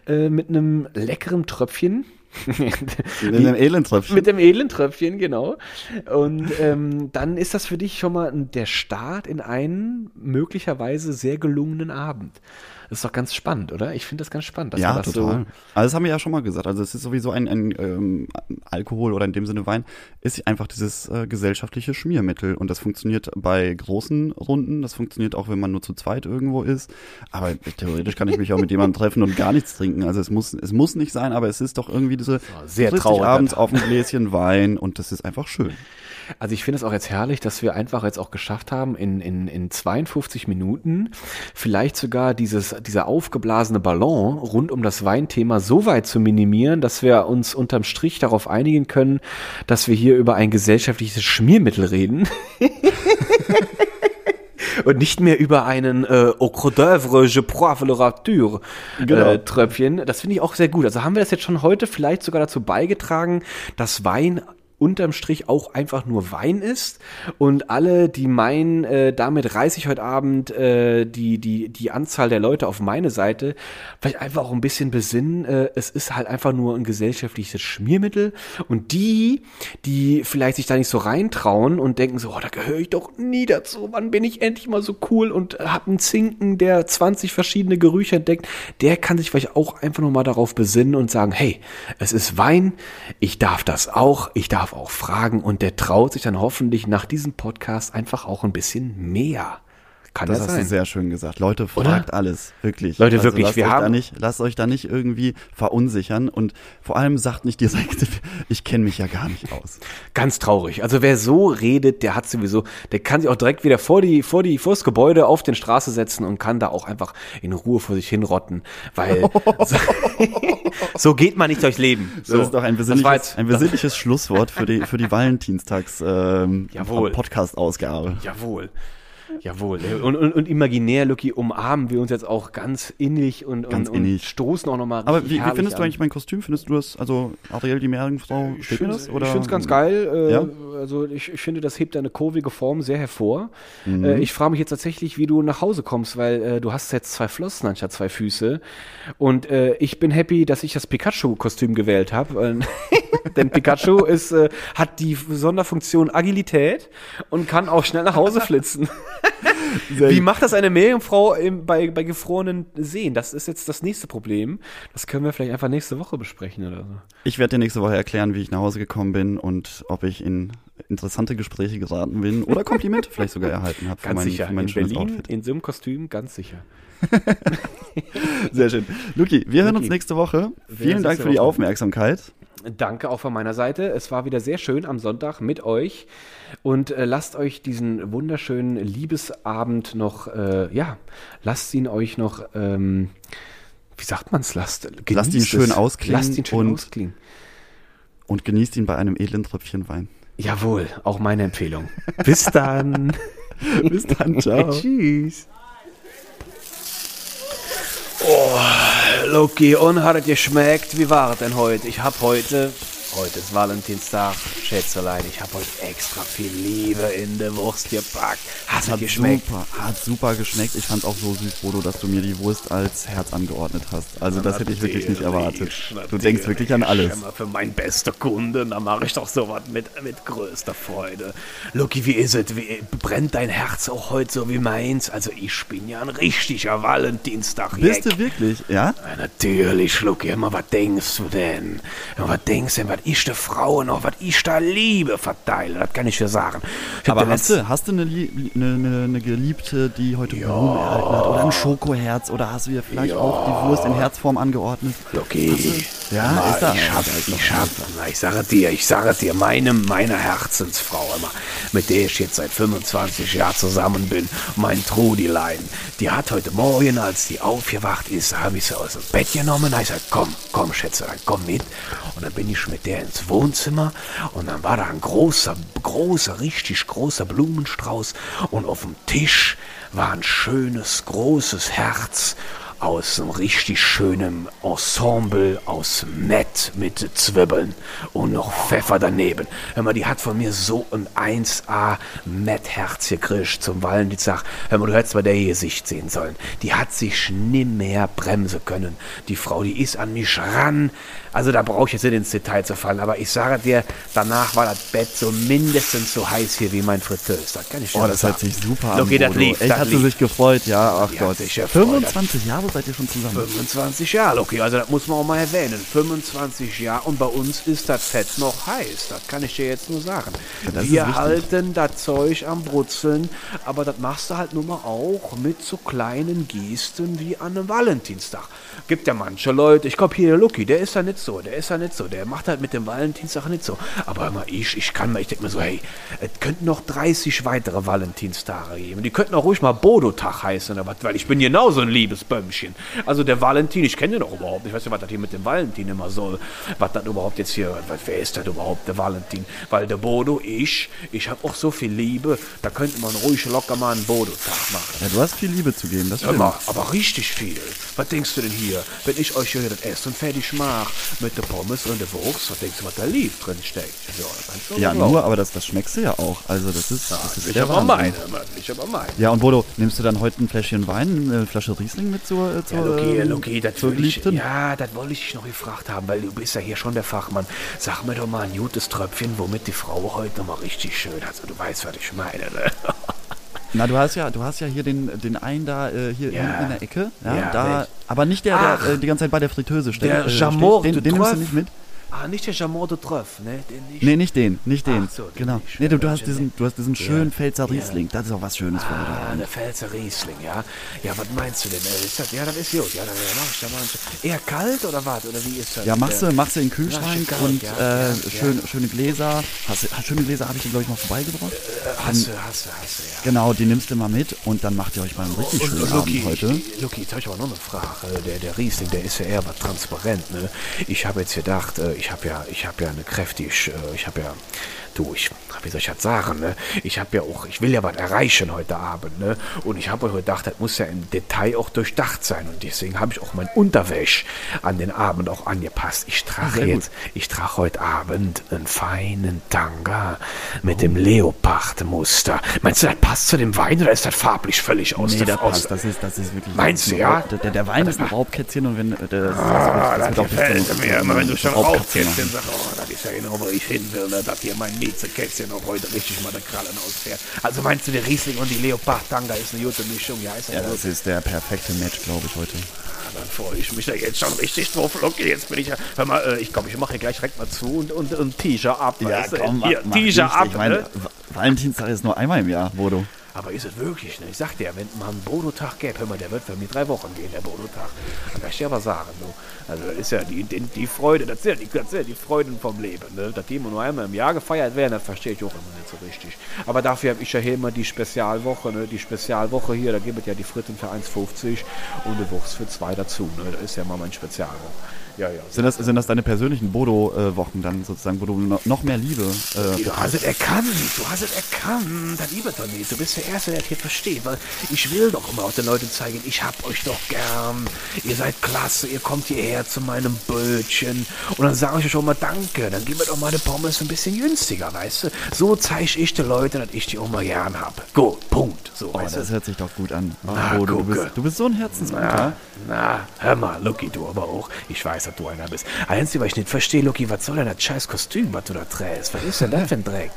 [SPEAKER 1] äh, mit einem leckeren Tröpfchen. [laughs]
[SPEAKER 3] In einem Elendtröpfchen?
[SPEAKER 1] Mit dem edlen Tröpfchen, genau. Und ähm, dann ist das für dich schon mal der Start in einen möglicherweise sehr gelungenen Abend. Das ist doch ganz spannend, oder? Ich finde das ganz spannend. Dass
[SPEAKER 3] ja,
[SPEAKER 1] das
[SPEAKER 3] total.
[SPEAKER 1] So,
[SPEAKER 3] also das haben wir ja schon mal gesagt. Also es ist sowieso ein, ein ähm, Alkohol oder in dem Sinne Wein, ist einfach dieses äh, gesellschaftliche Schmiermittel. Und das funktioniert bei großen Runden, das funktioniert auch, wenn man nur zu zweit irgendwo ist. Aber theoretisch kann ich mich auch mit jemandem treffen und gar nichts trinken. Also es muss, es muss nicht sein, aber es ist doch irgendwie diese
[SPEAKER 1] sehr traurig.
[SPEAKER 3] abends auf ein Gläschen Wein und das ist einfach schön.
[SPEAKER 1] Also ich finde es auch jetzt herrlich, dass wir einfach jetzt auch geschafft haben, in, in, in 52 Minuten vielleicht sogar dieses, dieser aufgeblasene Ballon rund um das Weinthema so weit zu minimieren, dass wir uns unterm Strich darauf einigen können, dass wir hier über ein gesellschaftliches Schmiermittel reden. [laughs] Und nicht mehr über einen äh, Au Croix d'oeuvre, je poivre le rature
[SPEAKER 3] Genau.
[SPEAKER 1] äh, Tröpfchen. Das finde ich auch sehr gut. Also haben wir das jetzt schon heute vielleicht sogar dazu beigetragen, dass Wein unterm Strich auch einfach nur Wein ist. Und alle, die meinen, äh, damit reiße ich heute Abend äh, die, die, die Anzahl der Leute auf meine Seite, vielleicht einfach auch ein bisschen besinnen, äh, es ist halt einfach nur ein gesellschaftliches Schmiermittel. Und die, die vielleicht sich da nicht so reintrauen und denken so, oh, da gehöre ich doch nie dazu, wann bin ich endlich mal so cool und hab einen Zinken, der 20 verschiedene Gerüche entdeckt, der kann sich vielleicht auch einfach nur mal darauf besinnen und sagen, hey, es ist Wein, ich darf das auch, ich darf auch fragen und der traut sich dann hoffentlich nach diesem Podcast einfach auch ein bisschen mehr. Kann
[SPEAKER 3] Das
[SPEAKER 1] das,
[SPEAKER 3] hast du
[SPEAKER 1] sein?
[SPEAKER 3] sehr schön gesagt. Leute, fragt alles, wirklich.
[SPEAKER 1] Leute, wirklich,
[SPEAKER 3] lasst
[SPEAKER 1] wir
[SPEAKER 3] euch
[SPEAKER 1] haben-
[SPEAKER 3] Da nicht, lasst euch da nicht irgendwie verunsichern und vor allem sagt nicht direkt, [laughs] ich kenne mich ja gar nicht aus.
[SPEAKER 1] Ganz traurig. Also wer so redet, der hat sowieso, der kann sich auch direkt wieder vor die, vor die, vors Gebäude auf den Straße setzen und kann da auch einfach in Ruhe vor sich hinrotten, weil [laughs] so, [laughs] so geht man nicht durchs Leben. So,
[SPEAKER 3] das ist doch ein besinnliches, ein besinnliches Schlusswort für die, für die Valentinstags ähm,
[SPEAKER 1] Jawohl.
[SPEAKER 3] Podcast-Ausgabe.
[SPEAKER 1] Jawohl. Jawohl. Und, und, und imaginär, Lucky, umarmen wir uns jetzt auch ganz innig und,
[SPEAKER 3] Ganz
[SPEAKER 1] und, und
[SPEAKER 3] innig.
[SPEAKER 1] stoßen auch nochmal
[SPEAKER 3] Aber wie, wie findest du eigentlich mein Kostüm? Findest du das, also Ariel, die Meerjungfrau,
[SPEAKER 1] Ich
[SPEAKER 3] steht mir
[SPEAKER 1] finde
[SPEAKER 3] das? Oder?
[SPEAKER 1] es ganz geil. Äh,
[SPEAKER 3] Ja?
[SPEAKER 1] Also ich, ich finde, das hebt deine kurvige Form sehr hervor.
[SPEAKER 3] Mhm.
[SPEAKER 1] Äh, ich frage mich jetzt tatsächlich, wie du nach Hause kommst, weil äh, du hast jetzt zwei Flossen anstatt zwei Füße. Und äh, ich bin happy, dass ich das Pikachu-Kostüm gewählt habe. [laughs] [laughs] [laughs] Denn Pikachu ist, äh, hat die Sonderfunktion Agilität und kann auch schnell nach Hause flitzen. [laughs] Wie macht das eine Meerjungfrau im, bei, bei gefrorenen Seen? Das ist jetzt das nächste Problem. Das können wir vielleicht einfach nächste Woche besprechen oder so.
[SPEAKER 3] Ich werde dir nächste Woche erklären, wie ich nach Hause gekommen bin und ob ich in interessante Gespräche geraten bin oder Komplimente [laughs] vielleicht sogar erhalten habe für
[SPEAKER 1] Ganz
[SPEAKER 3] mein,
[SPEAKER 1] sicher. in Berlin
[SPEAKER 3] Outfit.
[SPEAKER 1] in so einem Kostüm, ganz sicher.
[SPEAKER 3] Sehr schön. Luki, wir hören uns
[SPEAKER 1] Luki.
[SPEAKER 3] nächste Woche.
[SPEAKER 1] Wir
[SPEAKER 3] Vielen Dank für die
[SPEAKER 1] Woche.
[SPEAKER 3] Aufmerksamkeit.
[SPEAKER 1] Danke auch von meiner Seite. Es war wieder sehr schön am Sonntag mit euch. Und äh, lasst euch diesen wunderschönen Liebesabend noch, äh, ja, lasst ihn euch noch, ähm, wie sagt man's, lasst,
[SPEAKER 3] Lasst ihn schön
[SPEAKER 1] es.
[SPEAKER 3] ausklingen
[SPEAKER 1] Lasst ihn schön
[SPEAKER 3] und-
[SPEAKER 1] ausklingen.
[SPEAKER 3] Und genießt ihn bei einem edlen Tröpfchen Wein.
[SPEAKER 1] Jawohl, auch meine Empfehlung. Bis dann. [laughs]
[SPEAKER 3] Bis dann, ciao. [laughs]
[SPEAKER 1] Tschüss. Oh, Loki, und hat es geschmeckt? Wie war es denn heute? Ich habe heute, heute ist Valentinstag, Schätzelein, ich habe heute extra viel Liebe in der Wurst gepackt. Hast du
[SPEAKER 3] Hat
[SPEAKER 1] geschmeckt?
[SPEAKER 3] super, hat super geschmeckt. Ich fand auch so süß, Bodo, dass du mir die Wurst als Herz angeordnet hast. Also das hätte ich wirklich nicht erwartet. Du denkst wirklich an alles.
[SPEAKER 1] Immer für meinen besten Kunden, da mache ich doch sowas mit, mit größter Freude. Lucky, wie ist es? Wie, brennt dein Herz auch heute so wie meins? Also ich bin ja ein richtiger Valentinstag.
[SPEAKER 3] Bist du wirklich? Ja?
[SPEAKER 1] Ja, natürlich, Lucky. Immer, was denkst du denn? Was denkst du denn, was ich der Frau noch, was ich da Liebe verteile? Das kann ich dir sagen. Ich
[SPEAKER 3] Aber hast du, hast du eine, eine, eine, Geliebte, die heute Blumen erhalten hat? Oder ein Schokoherz? Oder hast du ihr vielleicht auch die Wurst in Herzform angeordnet?
[SPEAKER 1] Lucky.
[SPEAKER 3] Ja,
[SPEAKER 1] Mal,
[SPEAKER 3] ist da.
[SPEAKER 1] Ich hab, ich hab, na, ich sage dir, ich sage dir, meine, meine Herzensfrau immer, mit der ich jetzt seit 25 Jahren zusammen bin, mein Trudilein, die hat heute Morgen, als die aufgewacht ist, habe ich sie aus dem Bett genommen, habe ich gesagt, komm, komm, Schätzelein, komm mit. Und dann bin ich mit der ins Wohnzimmer und dann war da ein großer, großer, richtig großer Blumenstrauß und auf dem Tisch war ein schönes, großes Herz aus einem richtig schönen Ensemble aus Mett mit Zwiebeln und noch Pfeffer daneben. Hör mal, die hat von mir so ein 1A Mettherz gekriegt zum Valentinstag. Hör mal, du hättest bei der Gesicht sehen sollen. Die hat sich nimmer bremsen können. Die Frau, die ist an mich ran. Also da brauche ich jetzt nicht ins Detail zu fallen, aber ich sage dir, danach war das Bett so mindestens so heiß hier wie mein Fritteus. Das kann ich dir
[SPEAKER 3] Oh, das
[SPEAKER 1] sagen.
[SPEAKER 3] hört sich super an.
[SPEAKER 1] Loki, das lief,
[SPEAKER 3] Echt, hat sie
[SPEAKER 1] lief.
[SPEAKER 3] sich gefreut, ja, ach
[SPEAKER 1] Die
[SPEAKER 3] Gott.
[SPEAKER 1] hat sich gefreut.
[SPEAKER 3] 25 Jahre seid ihr schon zusammen.
[SPEAKER 1] 25 Jahre, okay, also das muss man auch mal erwähnen. 25 Jahre und bei uns ist das Fett noch heiß. Das kann ich dir jetzt nur sagen.
[SPEAKER 3] ist
[SPEAKER 1] Wir halten das Zeug am Brutzeln, aber das machst du halt nur mal auch mit so kleinen Gesten wie an einem Valentinstag. Gibt ja manche Leute, ich glaube hier der Lucky, der ist ja nicht so, der ist ja nicht so, der macht halt mit dem Valentinstag nicht so. Aber mal, ich, ich kann mal, ich denke mir so, hey, es könnten noch 30 weitere Valentinstage geben. Die könnten auch ruhig mal Bodo-Tag heißen was, weil ich bin genauso ein Liebesbömmchen. Also der Valentin, ich kenne den doch überhaupt nicht. Ich weiß nicht, was das hier mit dem Valentin immer soll. Was das überhaupt jetzt hier, wer ist das überhaupt, der Valentin? Weil der Bodo, ich, ich habe auch so viel Liebe, da könnte man ruhig locker mal einen Bodo-Tag machen.
[SPEAKER 3] Ja, du hast viel Liebe zu geben, das stimmt.
[SPEAKER 1] mal, aber richtig viel. Was denkst du denn hier, wenn ich euch hier das Essen fertig mache mit der Pommes und der Wurst, was denkst du, was da lief drin steckt? Ja,
[SPEAKER 3] Ja, nur, aber das, das schmeckst du ja auch. Also das ist, das ist
[SPEAKER 1] Ich
[SPEAKER 3] der
[SPEAKER 1] aber
[SPEAKER 3] Wahnsinn.
[SPEAKER 1] meine, ich aber meine.
[SPEAKER 3] Ja, und Bodo, nimmst du dann heute ein Fläschchen Wein, eine Flasche Riesling mit zur, äh, zur,
[SPEAKER 1] Ja, Loki,
[SPEAKER 3] ähm,
[SPEAKER 1] Loki, das will ich, ja, das wollte ich dich noch gefragt haben, weil du bist ja hier schon der Fachmann. Sag mir doch mal ein gutes Tröpfchen, womit die Frau heute noch mal richtig schön, also du weißt, was ich meine, ne?
[SPEAKER 3] Na, du hast ja, du hast ja hier den, den einen da äh, hier hinten in der Ecke. Ja,
[SPEAKER 1] Ja,
[SPEAKER 3] da, aber nicht der,
[SPEAKER 1] Ach.
[SPEAKER 3] der äh, die ganze Zeit bei der Fritteuse steht.
[SPEAKER 1] Der
[SPEAKER 3] äh,
[SPEAKER 1] Jamor
[SPEAKER 3] steht. Den,
[SPEAKER 1] de
[SPEAKER 3] den nimmst du nicht mit?
[SPEAKER 1] Ah, nicht der Jamon de Treuf, ne? Den nicht.
[SPEAKER 3] Nee, nicht den, nicht den.
[SPEAKER 1] Ach so, den
[SPEAKER 3] genau. Nee, du, du
[SPEAKER 1] Ja,
[SPEAKER 3] hast diesen, du hast diesen schönen Pfälzer
[SPEAKER 1] Ja.
[SPEAKER 3] Riesling. Das ist auch was Schönes für
[SPEAKER 1] Ah,
[SPEAKER 3] heute.
[SPEAKER 1] der Pfälzer Riesling, ja. Ja, was meinst du denn? Äh, Ist das, ja, das ist gut. Ja, dann ja, mach ich da mal Eher kalt oder was? Oder wie ist das?
[SPEAKER 3] Ja, machst du,
[SPEAKER 1] Äh,
[SPEAKER 3] machst du in den Kühlschrank
[SPEAKER 1] Ja,
[SPEAKER 3] und
[SPEAKER 1] ja,
[SPEAKER 3] äh,
[SPEAKER 1] ja,
[SPEAKER 3] schön, schöne Gläser. Hast, du- hast, schöne Gläser habe ich dir, glaube ich, mal vorbeigebracht.
[SPEAKER 1] Hast du, hast du, hast du, ja.
[SPEAKER 3] Genau, die nimmst du mal mit und dann macht ihr euch mal einen richtig schönen Abend
[SPEAKER 1] Luki,
[SPEAKER 3] heute.
[SPEAKER 1] Luki, jetzt habe ich aber noch eine Frage. Der, der Riesling, der ist ja eher was transparent, ne? Ich habe jetzt gedacht, äh, ich habe ja, ich habe ja eine kräftig, äh, ich habe ja, du, ich wie soll ich das sagen, ne? Ich habe ja auch, ich will ja was erreichen heute Abend, ne? Und ich habe gedacht, das muss ja im Detail auch durchdacht sein. Und deswegen habe ich auch mein Unterwäsch an den Abend auch angepasst. Ich trage
[SPEAKER 3] gut.
[SPEAKER 1] jetzt, ich trage heute Abend einen feinen Tanga mit dem Leopardmuster. Meinst du, das passt zu dem Wein oder ist das farblich völlig aus
[SPEAKER 3] Nee,
[SPEAKER 1] der
[SPEAKER 3] das
[SPEAKER 1] aus-
[SPEAKER 3] passt. Das ist, das ist wirklich.
[SPEAKER 1] Meinst du, ja?
[SPEAKER 3] Der, der, der Wein ist ein Raubkätzchen und wenn. äh, Das, das,
[SPEAKER 1] Ah,
[SPEAKER 3] das,
[SPEAKER 1] das
[SPEAKER 3] auch
[SPEAKER 1] gefällt mir immer, wenn du schon
[SPEAKER 3] Raubkätzchen
[SPEAKER 1] sagst, oh, das ist ja genau, wo ich hin will, ne, dass hier mein Miezekätzchen auch heute richtig mal der Krallen ausfährt. Also meinst du, der Riesling und die Leopard-Tanga ist eine gute Mischung? Ja, ist ja,
[SPEAKER 3] Ja,
[SPEAKER 1] das.
[SPEAKER 3] ist der perfekte Match, glaube ich, heute.
[SPEAKER 1] Dann freue ich mich ja jetzt schon richtig drauf. Okay, jetzt bin ich ja, hör mal, äh, ich glaube, ich mache hier gleich direkt mal zu und, und, und T-Shirt ab. weißt du? hier, T-Shirt ab,
[SPEAKER 3] Ich meine,
[SPEAKER 1] ne?
[SPEAKER 3] Va- Valentinstag ist nur einmal im Jahr, Bodo.
[SPEAKER 1] Aber ist es wirklich, ne? Ich sag dir, wenn mal einen Bodo-Tag gäbe, hör mal, der wird für mich drei Wochen gehen, der Bodo-Tag. Kann ich dir aber sagen, du. Also das ist ja die, die, die Freude, das sind ja die, das sind ja die Freuden vom Leben, ne? Dass die immer nur einmal im Jahr gefeiert werden, das verstehe ich auch immer nicht so richtig. Aber dafür habe ich ja hier immer die Spezialwoche, ne? Die Spezialwoche hier, da gibt es ja die Fritten für 1,50 und die Wurst für 2 dazu, ne? Das ist ja mal mein Spezialwoche. Ja, ja.
[SPEAKER 3] Sind das, sind das deine persönlichen Bodo-Wochen dann sozusagen, wo du no- noch mehr Liebe. Äh,
[SPEAKER 1] Du hast es erkannt, du hast es erkannt. Lieber doch nicht. Du bist der Erste, der das hier versteht. Weil ich will doch immer auch den Leuten zeigen, ich hab euch doch gern. Ihr seid klasse, ihr kommt hierher zu meinem Bötchen. Und dann sage ich euch auch mal Danke. Dann gib mir doch mal die Pommes ein bisschen günstiger, weißt du? So zeige ich den Leuten, dass ich die auch mal gern hab. Gut, Punkt. So,
[SPEAKER 3] oh,
[SPEAKER 1] weißt du?
[SPEAKER 3] das hört sich doch gut an.
[SPEAKER 1] Ah,
[SPEAKER 3] Bodo, du, bist, du bist so ein Herzensguter.
[SPEAKER 1] Na, na, hör mal, Lucky, du aber auch. Ich weiß, dass du einer bist. Einzige, was ich nicht verstehe, Lucky, was soll denn das scheiß Kostüm, was du da trägst? Was ist denn das für ein Dreck?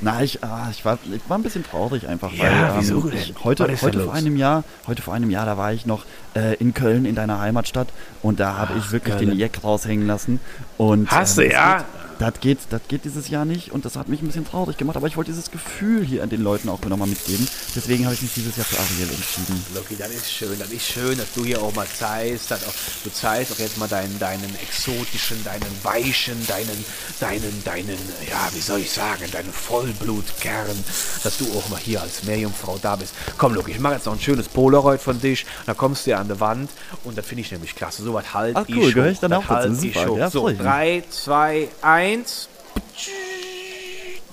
[SPEAKER 3] Na, ich, ah, ich, war, ich war ein bisschen traurig einfach,
[SPEAKER 1] Ja,
[SPEAKER 3] weil ähm,
[SPEAKER 1] wieso denn?
[SPEAKER 3] ich, heute,
[SPEAKER 1] ist denn
[SPEAKER 3] heute vor einem Jahr, heute vor einem Jahr, da war ich noch äh, in Köln in deiner Heimatstadt und da habe ich wirklich
[SPEAKER 1] Köln.
[SPEAKER 3] den Jack raushängen lassen. Und,
[SPEAKER 1] Hast
[SPEAKER 3] ähm,
[SPEAKER 1] du, ja?
[SPEAKER 3] Das geht, das geht, dieses Jahr nicht und das hat mich ein bisschen traurig gemacht, aber ich wollte dieses Gefühl hier an den Leuten auch nochmal mitgeben. Deswegen habe ich mich dieses Jahr für Ariel entschieden.
[SPEAKER 1] Lucky, das ist schön, das ist schön, dass du hier auch mal zeigst, dass auch, du zeigst auch jetzt mal deinen, deinen exotischen, deinen weichen, deinen, deinen, deinen, ja, wie soll ich sagen, deinen Vollblutkern, dass du auch mal hier als Meerjungfrau da bist. Komm, Lucky, ich mache jetzt noch ein schönes Polaroid von dich, dann kommst du hier an die Wand und das finde ich nämlich klasse. So was halt
[SPEAKER 3] Ach cool,
[SPEAKER 1] ich
[SPEAKER 3] gehör
[SPEAKER 1] hoch,
[SPEAKER 3] ich dann
[SPEAKER 1] das
[SPEAKER 3] auch dazu.
[SPEAKER 1] halt ich
[SPEAKER 3] Super, ja,
[SPEAKER 1] So,
[SPEAKER 3] freu ich mich.
[SPEAKER 1] 3, 2, 1.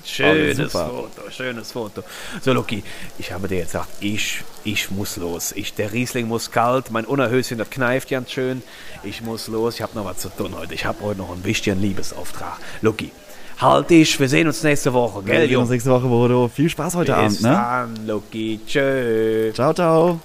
[SPEAKER 1] Schönes
[SPEAKER 3] super.
[SPEAKER 1] Foto, schönes Foto. So, Loki, ich habe dir jetzt gesagt, ich, ich muss los. Ich, der Riesling muss kalt, mein Unerhöschen, das kneift ganz schön. Ich muss los, ich habe noch was zu tun heute. Ich habe heute noch einen wichtigen Liebesauftrag. Loki, halt dich, wir sehen uns nächste Woche,
[SPEAKER 3] Wir
[SPEAKER 1] gell,
[SPEAKER 3] sehen uns nächste Woche, Bodo. Viel Spaß heute
[SPEAKER 1] Bis
[SPEAKER 3] Abend, ne?
[SPEAKER 1] dann, Loki, tschö.
[SPEAKER 3] Ciao, ciao.